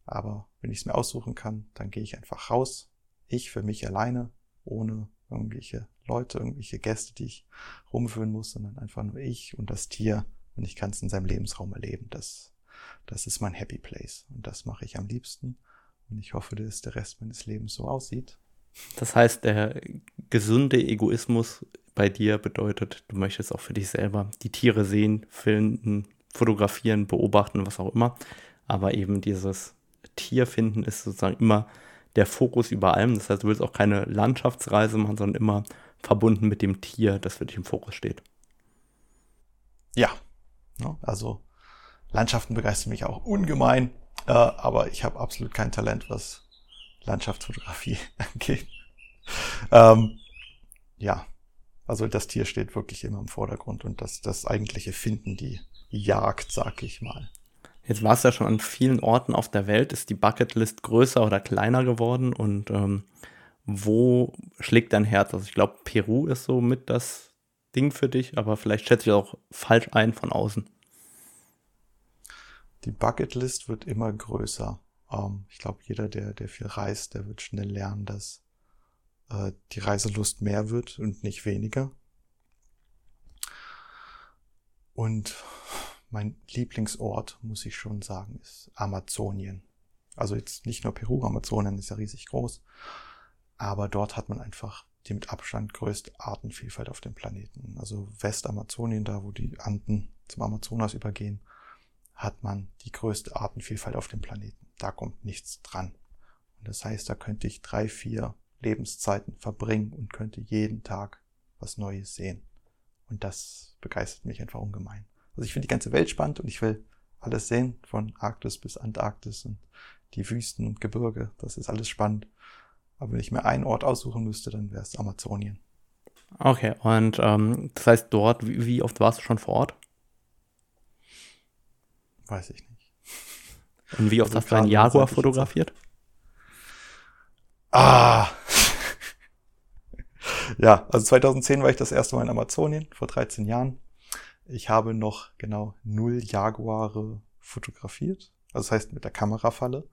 Aber wenn ich es mir aussuchen kann, dann gehe ich einfach raus. Ich für mich alleine, ohne irgendwelche Leute, irgendwelche Gäste, die ich rumführen muss, sondern einfach nur ich und das Tier und ich kann es in seinem Lebensraum erleben. Das das ist mein Happy Place. Und das mache ich am liebsten. Und ich hoffe, dass der Rest meines Lebens so aussieht. Das heißt, der gesunde Egoismus bei dir bedeutet, du möchtest auch für dich selber die Tiere sehen, filmen, fotografieren, beobachten, was auch immer. Aber eben dieses Tierfinden ist sozusagen immer der Fokus über allem. Das heißt, du willst auch keine Landschaftsreise machen, sondern immer verbunden mit dem Tier, das für dich im Fokus steht. Ja, also Landschaften begeistern mich auch ungemein, äh, aber ich habe absolut kein Talent, was Landschaftsfotografie angeht. Ähm, ja, also das Tier steht wirklich immer im Vordergrund und das, das eigentliche Finden, die Jagd, sag ich mal. Jetzt war es ja schon an vielen Orten auf der Welt. Ist die Bucketlist größer oder kleiner geworden? Und ähm, wo schlägt dein Herz? Also ich glaube, Peru ist so mit das Ding für dich, aber vielleicht schätze ich auch falsch ein von außen die Bucketlist wird immer größer. Ähm, ich glaube, jeder, der, der viel reist, der wird schnell lernen, dass äh, die Reiselust mehr wird und nicht weniger. Und mein Lieblingsort, muss ich schon sagen, ist Amazonien. Also jetzt nicht nur Peru, Amazonien ist ja riesig groß, aber dort hat man einfach die mit Abstand größte Artenvielfalt auf dem Planeten. Also Westamazonien, da wo die Anden zum Amazonas übergehen, hat man die größte Artenvielfalt auf dem Planeten. Da kommt nichts dran. Und das heißt, da könnte ich drei, vier Lebenszeiten verbringen und könnte jeden Tag was Neues sehen. Und das begeistert mich einfach ungemein. Also ich finde die ganze Welt spannend und ich will alles sehen, von Arktis bis Antarktis und die Wüsten und Gebirge. Das ist alles spannend. Aber wenn ich mir einen Ort aussuchen müsste, dann wäre es Amazonien. Okay, und ähm, das heißt dort, wie, wie oft warst du schon vor Ort? Weiß ich nicht. Und wie oft hast du einen Jaguar fotografiert? Ah! Ja, also 2010 war ich das erste Mal in Amazonien, vor 13 Jahren. Ich habe noch genau null Jaguare fotografiert. Also das heißt mit der Kamerafalle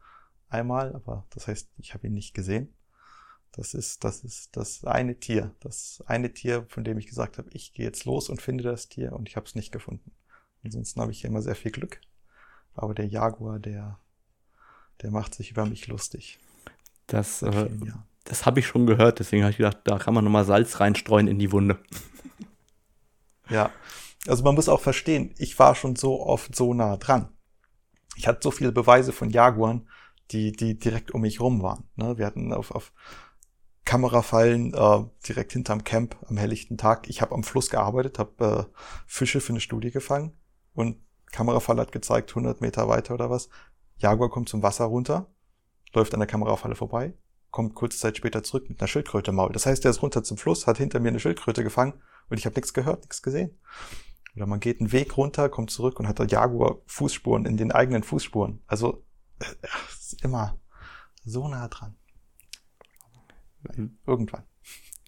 einmal, aber das heißt, ich habe ihn nicht gesehen. Das ist, das ist das eine Tier. Das eine Tier, von dem ich gesagt habe, ich gehe jetzt los und finde das Tier und ich habe es nicht gefunden. Ansonsten habe ich immer sehr viel Glück. Aber der Jaguar, der, der macht sich über mich lustig. Das, äh, das habe ich schon gehört, deswegen habe ich gedacht, da kann man nochmal Salz reinstreuen in die Wunde. Ja, also man muss auch verstehen, ich war schon so oft so nah dran. Ich hatte so viele Beweise von Jaguaren, die, die direkt um mich rum waren. Ne? Wir hatten auf, auf Kamerafallen äh, direkt hinterm Camp am helllichten Tag. Ich habe am Fluss gearbeitet, habe äh, Fische für eine Studie gefangen und Kamerafall hat gezeigt, 100 Meter weiter oder was. Jaguar kommt zum Wasser runter, läuft an der Kamerafalle vorbei, kommt kurze Zeit später zurück mit einer Schildkröte im Maul. Das heißt, er ist runter zum Fluss, hat hinter mir eine Schildkröte gefangen und ich habe nichts gehört, nichts gesehen. Oder man geht einen Weg runter, kommt zurück und hat da Jaguar Fußspuren in den eigenen Fußspuren. Also äh, ist immer so nah dran. Irgendwann.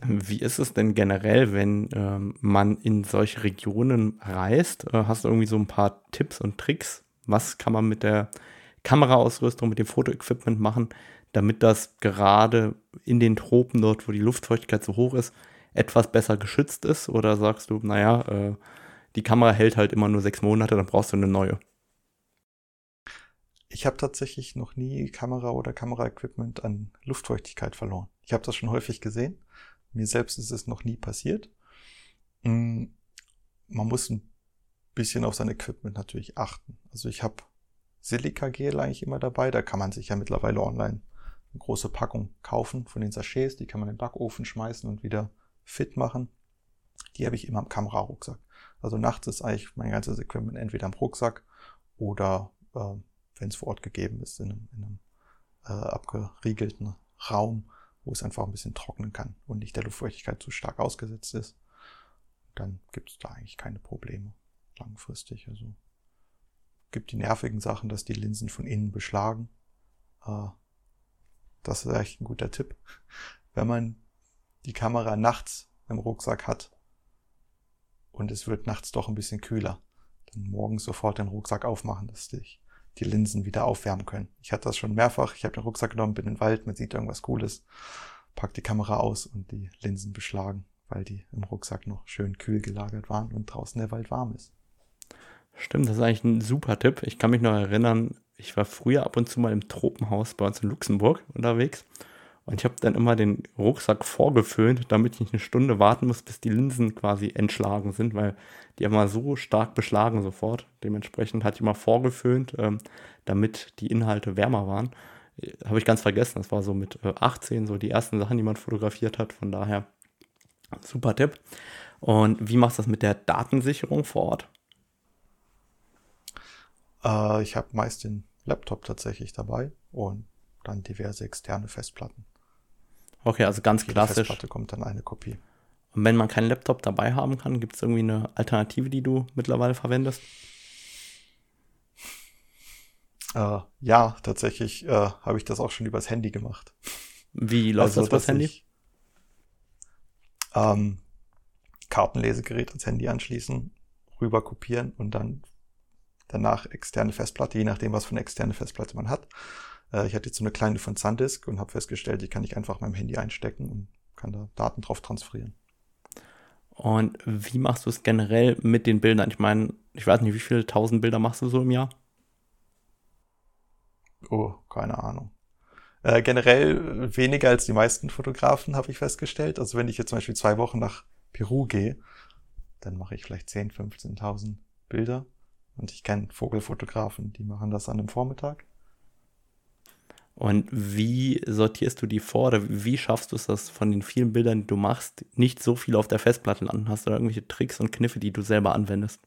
Wie ist es denn generell, wenn ähm, man in solche Regionen reist? Äh, hast du irgendwie so ein paar Tipps und Tricks? Was kann man mit der Kameraausrüstung, mit dem Fotoequipment machen, damit das gerade in den Tropen dort, wo die Luftfeuchtigkeit so hoch ist, etwas besser geschützt ist? Oder sagst du, naja, äh, die Kamera hält halt immer nur sechs Monate, dann brauchst du eine neue? Ich habe tatsächlich noch nie Kamera oder Kameraequipment an Luftfeuchtigkeit verloren. Ich habe das schon häufig gesehen. Mir selbst ist es noch nie passiert. Mm, man muss ein bisschen auf sein Equipment natürlich achten. Also ich habe Silikagel eigentlich immer dabei. Da kann man sich ja mittlerweile online eine große Packung kaufen von den Sachets. Die kann man in den Backofen schmeißen und wieder fit machen. Die habe ich immer im Kamerarucksack. Also nachts ist eigentlich mein ganzes Equipment entweder im Rucksack oder, äh, wenn es vor Ort gegeben ist, in einem, in einem äh, abgeriegelten Raum, wo es einfach ein bisschen trocknen kann und nicht der Luftfeuchtigkeit zu stark ausgesetzt ist. Dann gibt es da eigentlich keine Probleme langfristig. Also gibt die nervigen Sachen, dass die Linsen von innen beschlagen. Äh, das ist echt ein guter Tipp. Wenn man die Kamera nachts im Rucksack hat, und es wird nachts doch ein bisschen kühler. Dann morgens sofort den Rucksack aufmachen, dass dich die Linsen wieder aufwärmen können. Ich hatte das schon mehrfach. Ich habe den Rucksack genommen, bin in den Wald, man sieht irgendwas Cooles, pack die Kamera aus und die Linsen beschlagen, weil die im Rucksack noch schön kühl gelagert waren und draußen der Wald warm ist. Stimmt, das ist eigentlich ein super Tipp. Ich kann mich noch erinnern, ich war früher ab und zu mal im Tropenhaus bei uns in Luxemburg unterwegs und ich habe dann immer den Rucksack vorgeföhnt, damit ich nicht eine Stunde warten muss, bis die Linsen quasi entschlagen sind, weil die immer so stark beschlagen sofort. Dementsprechend hatte ich immer vorgeföhnt, ähm, damit die Inhalte wärmer waren. Äh, habe ich ganz vergessen. Das war so mit äh, 18 so die ersten Sachen, die man fotografiert hat. Von daher super Tipp. Und wie machst du das mit der Datensicherung vor Ort? Äh, ich habe meist den Laptop tatsächlich dabei und dann diverse externe Festplatten. Okay, also ganz Jede klassisch. Festplatte kommt dann eine Kopie. Und wenn man keinen Laptop dabei haben kann, gibt es irgendwie eine Alternative, die du mittlerweile verwendest? Äh, ja, tatsächlich äh, habe ich das auch schon übers Handy gemacht. Wie läuft also, das übers Handy? Ich, ähm, Kartenlesegerät ans Handy anschließen, rüber kopieren und dann danach externe Festplatte, je nachdem, was für eine externe Festplatte man hat. Äh, ich hatte jetzt so eine kleine von SanDisk und habe festgestellt, die kann ich einfach meinem Handy einstecken und kann da Daten drauf transferieren. Und wie machst du es generell mit den Bildern? Ich meine, ich weiß nicht, wie viele tausend Bilder machst du so im Jahr? Oh, keine Ahnung. Äh, generell weniger als die meisten Fotografen, habe ich festgestellt. Also wenn ich jetzt zum Beispiel zwei Wochen nach Peru gehe, dann mache ich vielleicht 10, 15.000 Bilder. Und ich kenne Vogelfotografen, die machen das an einem Vormittag. Und wie sortierst du die vor oder wie schaffst du es, dass von den vielen Bildern, die du machst, nicht so viel auf der Festplatte landen? Hast du da irgendwelche Tricks und Kniffe, die du selber anwendest?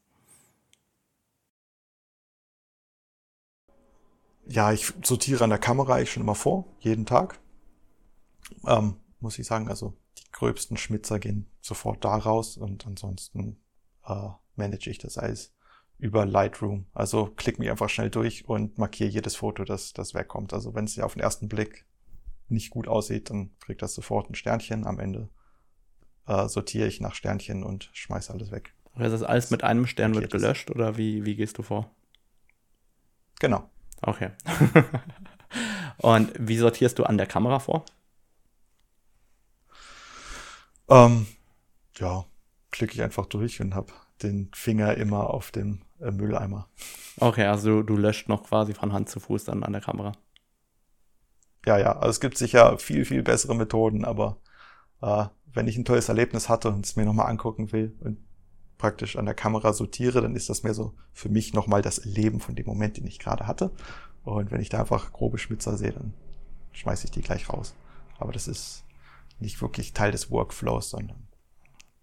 Ja, ich sortiere an der Kamera eigentlich schon immer vor, jeden Tag. Ähm, muss ich sagen, also die gröbsten Schmitzer gehen sofort da raus und ansonsten äh, manage ich das alles über Lightroom. Also klick mich einfach schnell durch und markiere jedes Foto, das, das wegkommt. Also wenn es ja auf den ersten Blick nicht gut aussieht, dann kriegt das sofort ein Sternchen. Am Ende äh, sortiere ich nach Sternchen und schmeiße alles weg. Also das alles mit einem Stern wird gelöscht oder wie, wie gehst du vor? Genau. Okay. und wie sortierst du an der Kamera vor? Ähm, ja, klicke ich einfach durch und habe den Finger immer auf dem äh, Mülleimer. Okay, also du, du löscht noch quasi von Hand zu Fuß dann an der Kamera. Ja, ja, also es gibt sicher viel, viel bessere Methoden, aber äh, wenn ich ein tolles Erlebnis hatte und es mir nochmal angucken will und praktisch an der Kamera sortiere, dann ist das mehr so für mich nochmal das Erleben von dem Moment, den ich gerade hatte. Und wenn ich da einfach grobe Schmitzer sehe, dann schmeiße ich die gleich raus. Aber das ist nicht wirklich Teil des Workflows, sondern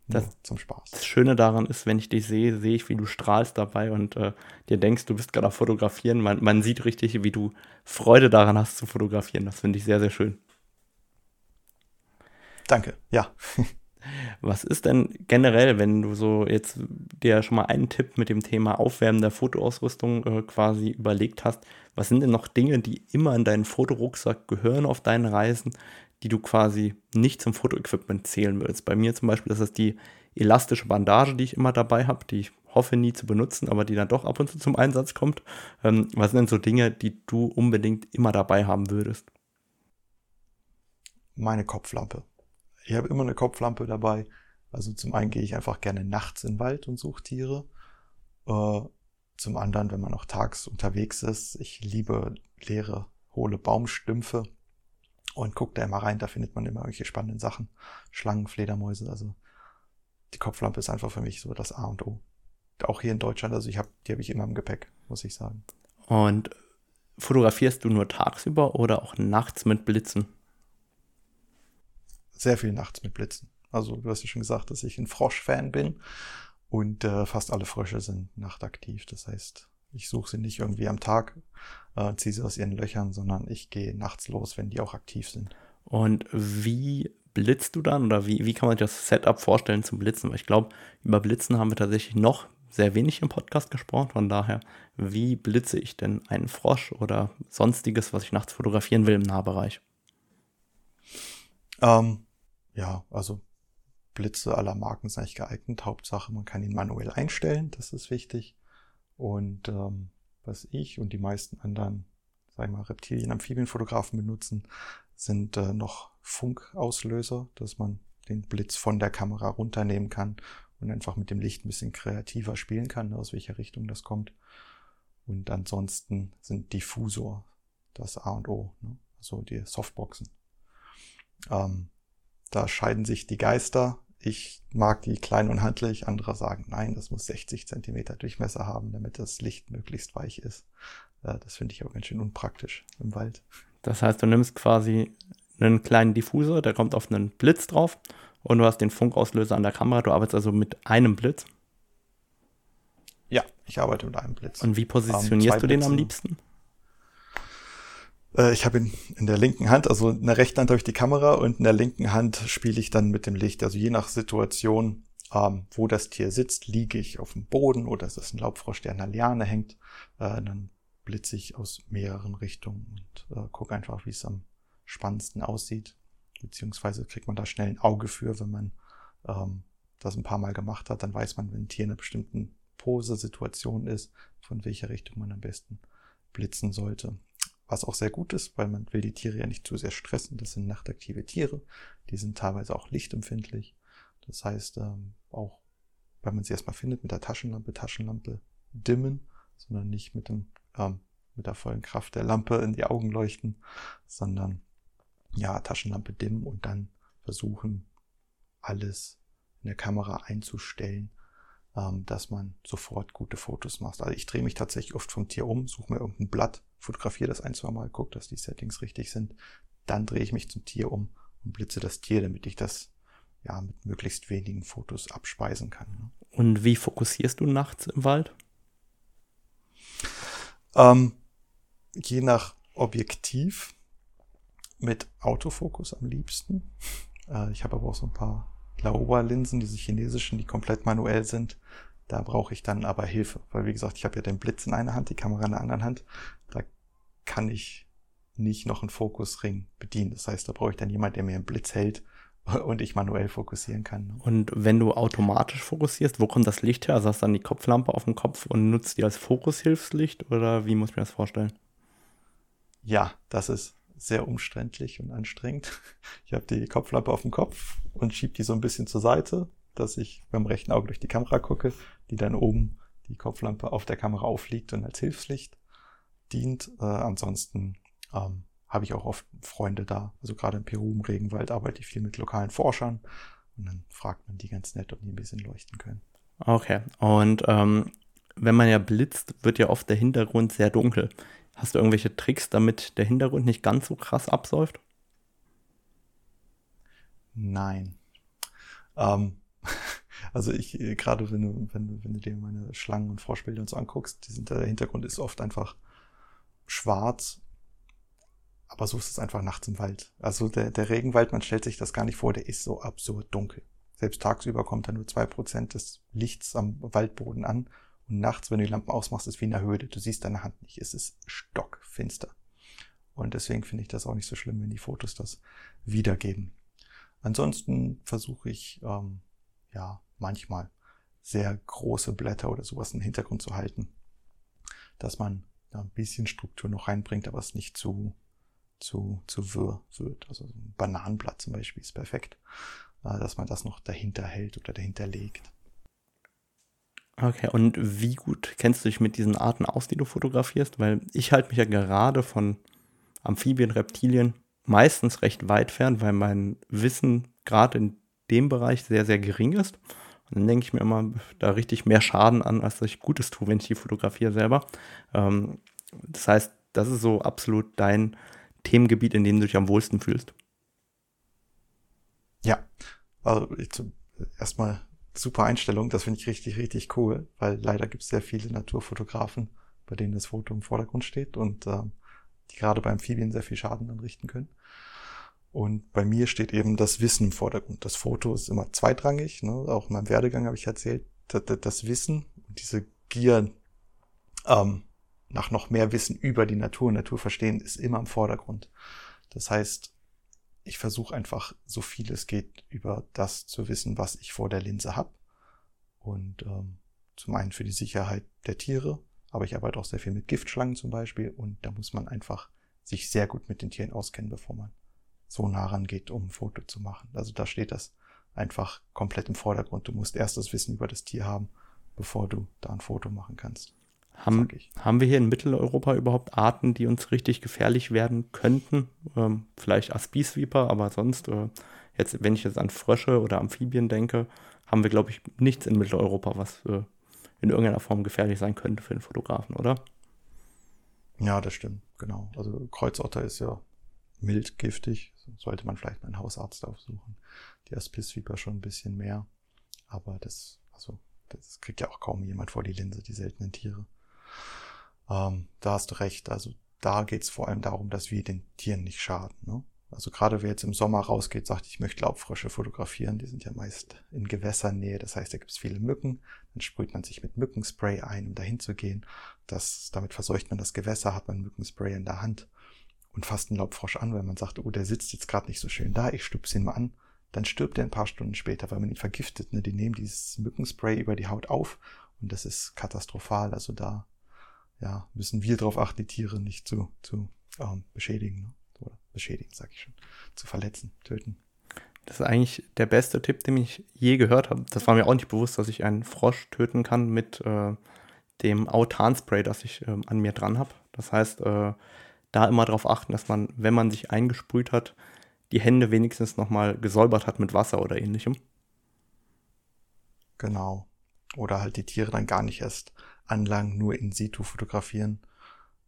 das, zum Spaß. Das Schöne daran ist, wenn ich dich sehe, sehe ich, wie du strahlst dabei und äh, dir denkst, du bist gerade am Fotografieren. Man, man sieht richtig, wie du Freude daran hast zu fotografieren. Das finde ich sehr, sehr schön. Danke, ja. Was ist denn generell, wenn du so jetzt dir schon mal einen Tipp mit dem Thema Aufwärmen der Fotoausrüstung äh, quasi überlegt hast, was sind denn noch Dinge, die immer in deinen Fotorucksack gehören auf deinen Reisen, die du quasi nicht zum Fotoequipment zählen willst? Bei mir zum Beispiel ist das die elastische Bandage, die ich immer dabei habe, die ich hoffe nie zu benutzen, aber die dann doch ab und zu zum Einsatz kommt. Ähm, was sind denn so Dinge, die du unbedingt immer dabei haben würdest? Meine Kopflampe ich habe immer eine Kopflampe dabei. Also zum einen gehe ich einfach gerne nachts in den Wald und suche Tiere. Äh, zum anderen, wenn man auch tags unterwegs ist, ich liebe leere, hohle Baumstümpfe und gucke da immer rein, da findet man immer irgendwelche spannenden Sachen. Schlangen, Fledermäuse, also die Kopflampe ist einfach für mich so das A und O. Auch hier in Deutschland, also ich habe, die habe ich immer im Gepäck, muss ich sagen. Und fotografierst du nur tagsüber oder auch nachts mit Blitzen? sehr viel nachts mit Blitzen. Also du hast ja schon gesagt, dass ich ein Frosch-Fan bin und äh, fast alle Frösche sind nachtaktiv. Das heißt, ich suche sie nicht irgendwie am Tag, äh, ziehe sie aus ihren Löchern, sondern ich gehe nachts los, wenn die auch aktiv sind. Und wie blitzt du dann oder wie, wie kann man sich das Setup vorstellen zum Blitzen? Weil ich glaube, über Blitzen haben wir tatsächlich noch sehr wenig im Podcast gesprochen. Von daher, wie blitze ich denn einen Frosch oder sonstiges, was ich nachts fotografieren will im Nahbereich? Ähm, ja, also Blitze aller Marken sind eigentlich geeignet. Hauptsache, man kann ihn manuell einstellen, das ist wichtig. Und ähm, was ich und die meisten anderen, sagen wir mal, Reptilien, Amphibienfotografen benutzen, sind äh, noch Funkauslöser, dass man den Blitz von der Kamera runternehmen kann und einfach mit dem Licht ein bisschen kreativer spielen kann, aus welcher Richtung das kommt. Und ansonsten sind Diffusor das A und O, ne? also die Softboxen. Ähm, da scheiden sich die Geister. Ich mag die klein und handlich. Andere sagen, nein, das muss 60 Zentimeter Durchmesser haben, damit das Licht möglichst weich ist. Äh, das finde ich aber ganz schön unpraktisch im Wald. Das heißt, du nimmst quasi einen kleinen Diffusor, der kommt auf einen Blitz drauf und du hast den Funkauslöser an der Kamera. Du arbeitest also mit einem Blitz. Ja, ich arbeite mit einem Blitz. Und wie positionierst um, du den am liebsten? Äh, ich habe ihn in der linken Hand, also in der rechten Hand habe ich die Kamera und in der linken Hand spiele ich dann mit dem Licht. Also je nach Situation, ähm, wo das Tier sitzt, liege ich auf dem Boden oder es ist ein Laubfrosch, der an der Liane hängt. Äh, dann blitze ich aus mehreren Richtungen und äh, gucke einfach, wie es am spannendsten aussieht. Beziehungsweise kriegt man da schnell ein Auge für, wenn man ähm, das ein paar Mal gemacht hat. Dann weiß man, wenn ein Tier in einer bestimmten Pose-Situation ist, von welcher Richtung man am besten blitzen sollte was auch sehr gut ist, weil man will die Tiere ja nicht zu sehr stressen. Das sind nachtaktive Tiere, die sind teilweise auch lichtempfindlich. Das heißt, ähm, auch wenn man sie erstmal findet, mit der Taschenlampe, Taschenlampe dimmen, sondern nicht mit dem ähm, mit der vollen Kraft der Lampe in die Augen leuchten, sondern ja, Taschenlampe dimmen und dann versuchen, alles in der Kamera einzustellen, ähm, dass man sofort gute Fotos macht. Also ich drehe mich tatsächlich oft vom Tier um, suche mir irgendein Blatt, fotografiere das ein, zwei Mal, gucke, dass die Settings richtig sind. Dann drehe ich mich zum Tier um und blitze das Tier, damit ich das ja mit möglichst wenigen Fotos abspeisen kann. Ne? Und wie fokussierst du nachts im Wald? Ähm, je nach Objektiv mit Autofokus am liebsten. Äh, ich habe aber auch so ein paar Laowa-Linsen, diese chinesischen, die komplett manuell sind. Da brauche ich dann aber Hilfe, weil wie gesagt, ich habe ja den Blitz in einer Hand, die Kamera in der anderen Hand. Da kann ich nicht noch einen Fokusring bedienen. Das heißt, da brauche ich dann jemand, der mir einen Blitz hält und ich manuell fokussieren kann. Ne? Und wenn du automatisch fokussierst, wo kommt das Licht her? Also hast du dann die Kopflampe auf dem Kopf und nutzt die als Fokushilfslicht oder wie muss ich mir das vorstellen? Ja, das ist sehr umständlich und anstrengend. Ich habe die Kopflampe auf dem Kopf und schiebe die so ein bisschen zur Seite, dass ich beim rechten Auge durch die Kamera gucke, die dann oben die Kopflampe auf der Kamera aufliegt und als Hilfslicht dient. Äh, ansonsten ähm, habe ich auch oft Freunde da. Also gerade in Peru im Regenwald arbeite ich viel mit lokalen Forschern und dann fragt man die ganz nett, ob die ein bisschen leuchten können. Okay. Und ähm, wenn man ja blitzt, wird ja oft der Hintergrund sehr dunkel. Hast du irgendwelche Tricks, damit der Hintergrund nicht ganz so krass absäuft? Nein. Ähm, also ich, äh, gerade wenn du, wenn du, wenn du dir meine Schlangen- und Froschbilder und so anguckst, die sind, der Hintergrund ist oft einfach schwarz aber so ist es einfach nachts im Wald. Also der, der Regenwald, man stellt sich das gar nicht vor, der ist so absurd dunkel. Selbst tagsüber kommt da nur zwei Prozent des Lichts am Waldboden an. Und nachts, wenn du die Lampen ausmachst, ist wie in der Höhle. Du siehst deine Hand nicht. Es ist stockfinster. Und deswegen finde ich das auch nicht so schlimm, wenn die Fotos das wiedergeben. Ansonsten versuche ich, ähm, ja, manchmal sehr große Blätter oder sowas im Hintergrund zu halten. Dass man da ein bisschen Struktur noch reinbringt, aber es nicht zu, zu, zu wirr wird. Also ein Bananenblatt zum Beispiel ist perfekt, äh, dass man das noch dahinter hält oder dahinter legt. Okay, und wie gut kennst du dich mit diesen Arten aus, die du fotografierst? Weil ich halte mich ja gerade von Amphibien, Reptilien meistens recht weit fern, weil mein Wissen gerade in dem Bereich sehr, sehr gering ist. Dann denke ich mir immer, da richtig mehr Schaden an, als dass ich Gutes tue, wenn ich die fotografiere selber. Ähm, das heißt, das ist so absolut dein Themengebiet, in dem du dich am wohlsten fühlst? Ja, also erstmal super Einstellung, das finde ich richtig, richtig cool, weil leider gibt es sehr viele Naturfotografen, bei denen das Foto im Vordergrund steht und äh, die gerade bei Amphibien sehr viel Schaden anrichten können. Und bei mir steht eben das Wissen im Vordergrund. Das Foto ist immer zweitrangig. Ne? Auch in meinem Werdegang habe ich erzählt, das, das Wissen, diese Gier, ähm, nach noch mehr Wissen über die Natur und Natur verstehen, ist immer im Vordergrund. Das heißt, ich versuche einfach so viel es geht über das zu wissen, was ich vor der Linse habe. Und ähm, zum einen für die Sicherheit der Tiere, aber ich arbeite auch sehr viel mit Giftschlangen zum Beispiel und da muss man einfach sich sehr gut mit den Tieren auskennen, bevor man so nah rangeht, um ein Foto zu machen. Also da steht das einfach komplett im Vordergrund. Du musst erst das Wissen über das Tier haben, bevor du da ein Foto machen kannst. Haben, haben wir hier in Mitteleuropa überhaupt Arten, die uns richtig gefährlich werden könnten? Ähm, vielleicht Aspie-Sweeper, aber sonst, äh, jetzt, wenn ich jetzt an Frösche oder Amphibien denke, haben wir, glaube ich, nichts in Mitteleuropa, was äh, in irgendeiner Form gefährlich sein könnte für den Fotografen, oder? Ja, das stimmt, genau. Also Kreuzotter ist ja mild giftig, sollte man vielleicht mal einen Hausarzt aufsuchen. Die Aspie-Sweeper schon ein bisschen mehr, aber das, also, das kriegt ja auch kaum jemand vor die Linse, die seltenen Tiere. Ähm, da hast du recht. Also da geht es vor allem darum, dass wir den Tieren nicht schaden. Ne? Also gerade wer jetzt im Sommer rausgeht, sagt, ich möchte Laubfrösche fotografieren, die sind ja meist in Gewässernähe, das heißt, da gibt es viele Mücken, dann sprüht man sich mit Mückenspray ein, um dahin zu gehen. Das, damit verseucht man das Gewässer, hat man Mückenspray in der Hand und fasst einen Laubfrosch an, weil man sagt, oh, der sitzt jetzt gerade nicht so schön da, ich stupse ihn mal an. Dann stirbt er ein paar Stunden später, weil man ihn vergiftet. Ne? Die nehmen dieses Mückenspray über die Haut auf und das ist katastrophal. Also da ja, müssen wir darauf achten, die Tiere nicht zu, zu ähm, beschädigen. Ne? Oder beschädigen, sag ich schon. Zu verletzen, töten. Das ist eigentlich der beste Tipp, den ich je gehört habe. Das war mir auch nicht bewusst, dass ich einen Frosch töten kann mit äh, dem Autanspray, das ich äh, an mir dran habe. Das heißt, äh, da immer darauf achten, dass man, wenn man sich eingesprüht hat, die Hände wenigstens nochmal gesäubert hat mit Wasser oder ähnlichem. Genau. Oder halt die Tiere dann gar nicht erst Anlagen nur in situ fotografieren.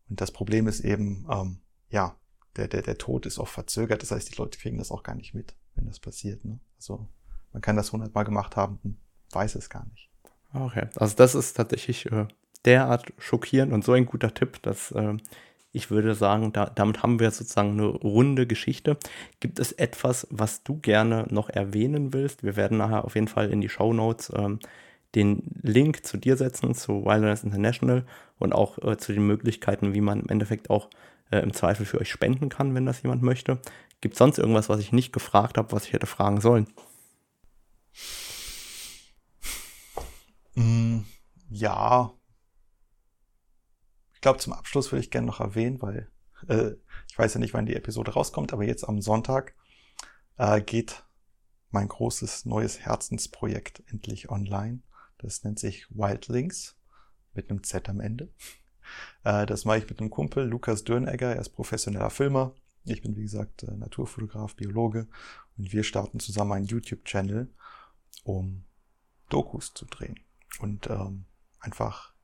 Und das Problem ist eben, ähm, ja, der, der, der Tod ist auch verzögert. Das heißt, die Leute kriegen das auch gar nicht mit, wenn das passiert. Ne? Also man kann das hundertmal gemacht haben und weiß es gar nicht. Okay, also das ist tatsächlich äh, derart schockierend und so ein guter Tipp, dass äh, ich würde sagen, da, damit haben wir sozusagen eine runde Geschichte. Gibt es etwas, was du gerne noch erwähnen willst? Wir werden nachher auf jeden Fall in die Show Notes ähm, den Link zu dir setzen, zu Wilderness International und auch äh, zu den Möglichkeiten, wie man im Endeffekt auch äh, im Zweifel für euch spenden kann, wenn das jemand möchte. Gibt es sonst irgendwas, was ich nicht gefragt habe, was ich hätte fragen sollen? Mm, ja. Ich glaube, zum Abschluss würde ich gerne noch erwähnen, weil äh, ich weiß ja nicht, wann die Episode rauskommt, aber jetzt am Sonntag äh, geht mein großes neues Herzensprojekt endlich online. Das nennt sich Wildlinks mit einem Z am Ende. Äh, das mache ich mit einem Kumpel, Lukas Dürnegger. Er ist professioneller Filmer. Ich bin, wie gesagt, äh, Naturfotograf, Biologe. Und wir starten zusammen einen YouTube-Channel, um Dokus zu drehen. Und ähm, einfach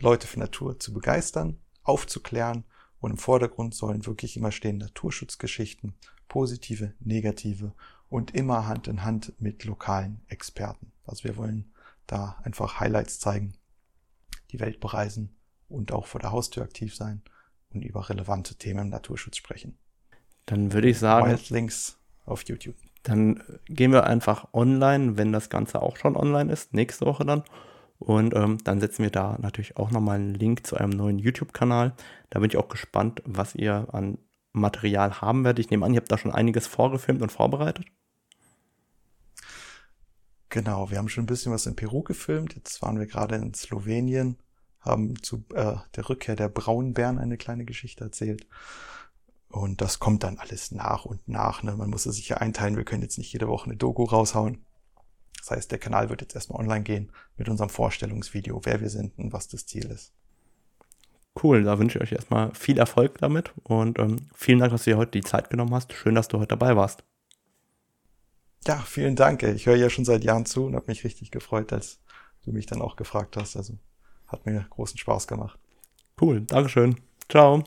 Leute für Natur zu begeistern, aufzuklären. Und im Vordergrund sollen wirklich immer stehen Naturschutzgeschichten, positive, negative und immer Hand in Hand mit lokalen Experten. Also wir wollen da einfach Highlights zeigen, die Welt bereisen und auch vor der Haustür aktiv sein und über relevante Themen im Naturschutz sprechen. Dann würde ich sagen. Links auf YouTube. Dann gehen wir einfach online, wenn das Ganze auch schon online ist, nächste Woche dann. Und ähm, dann setzen wir da natürlich auch nochmal einen Link zu einem neuen YouTube-Kanal. Da bin ich auch gespannt, was ihr an Material haben werdet. Ich nehme an, ihr habt da schon einiges vorgefilmt und vorbereitet. Genau, wir haben schon ein bisschen was in Peru gefilmt. Jetzt waren wir gerade in Slowenien, haben zu äh, der Rückkehr der Braunbären eine kleine Geschichte erzählt. Und das kommt dann alles nach und nach. Ne? Man muss es sich ja einteilen. Wir können jetzt nicht jede Woche eine Doku raushauen. Das heißt, der Kanal wird jetzt erstmal online gehen mit unserem Vorstellungsvideo, wer wir sind und was das Ziel ist. Cool, da wünsche ich euch erstmal viel Erfolg damit und ähm, vielen Dank, dass du dir heute die Zeit genommen hast. Schön, dass du heute dabei warst. Ja, vielen Dank. Ich höre ja schon seit Jahren zu und habe mich richtig gefreut, als du mich dann auch gefragt hast. Also hat mir großen Spaß gemacht. Cool, Dankeschön. Ciao.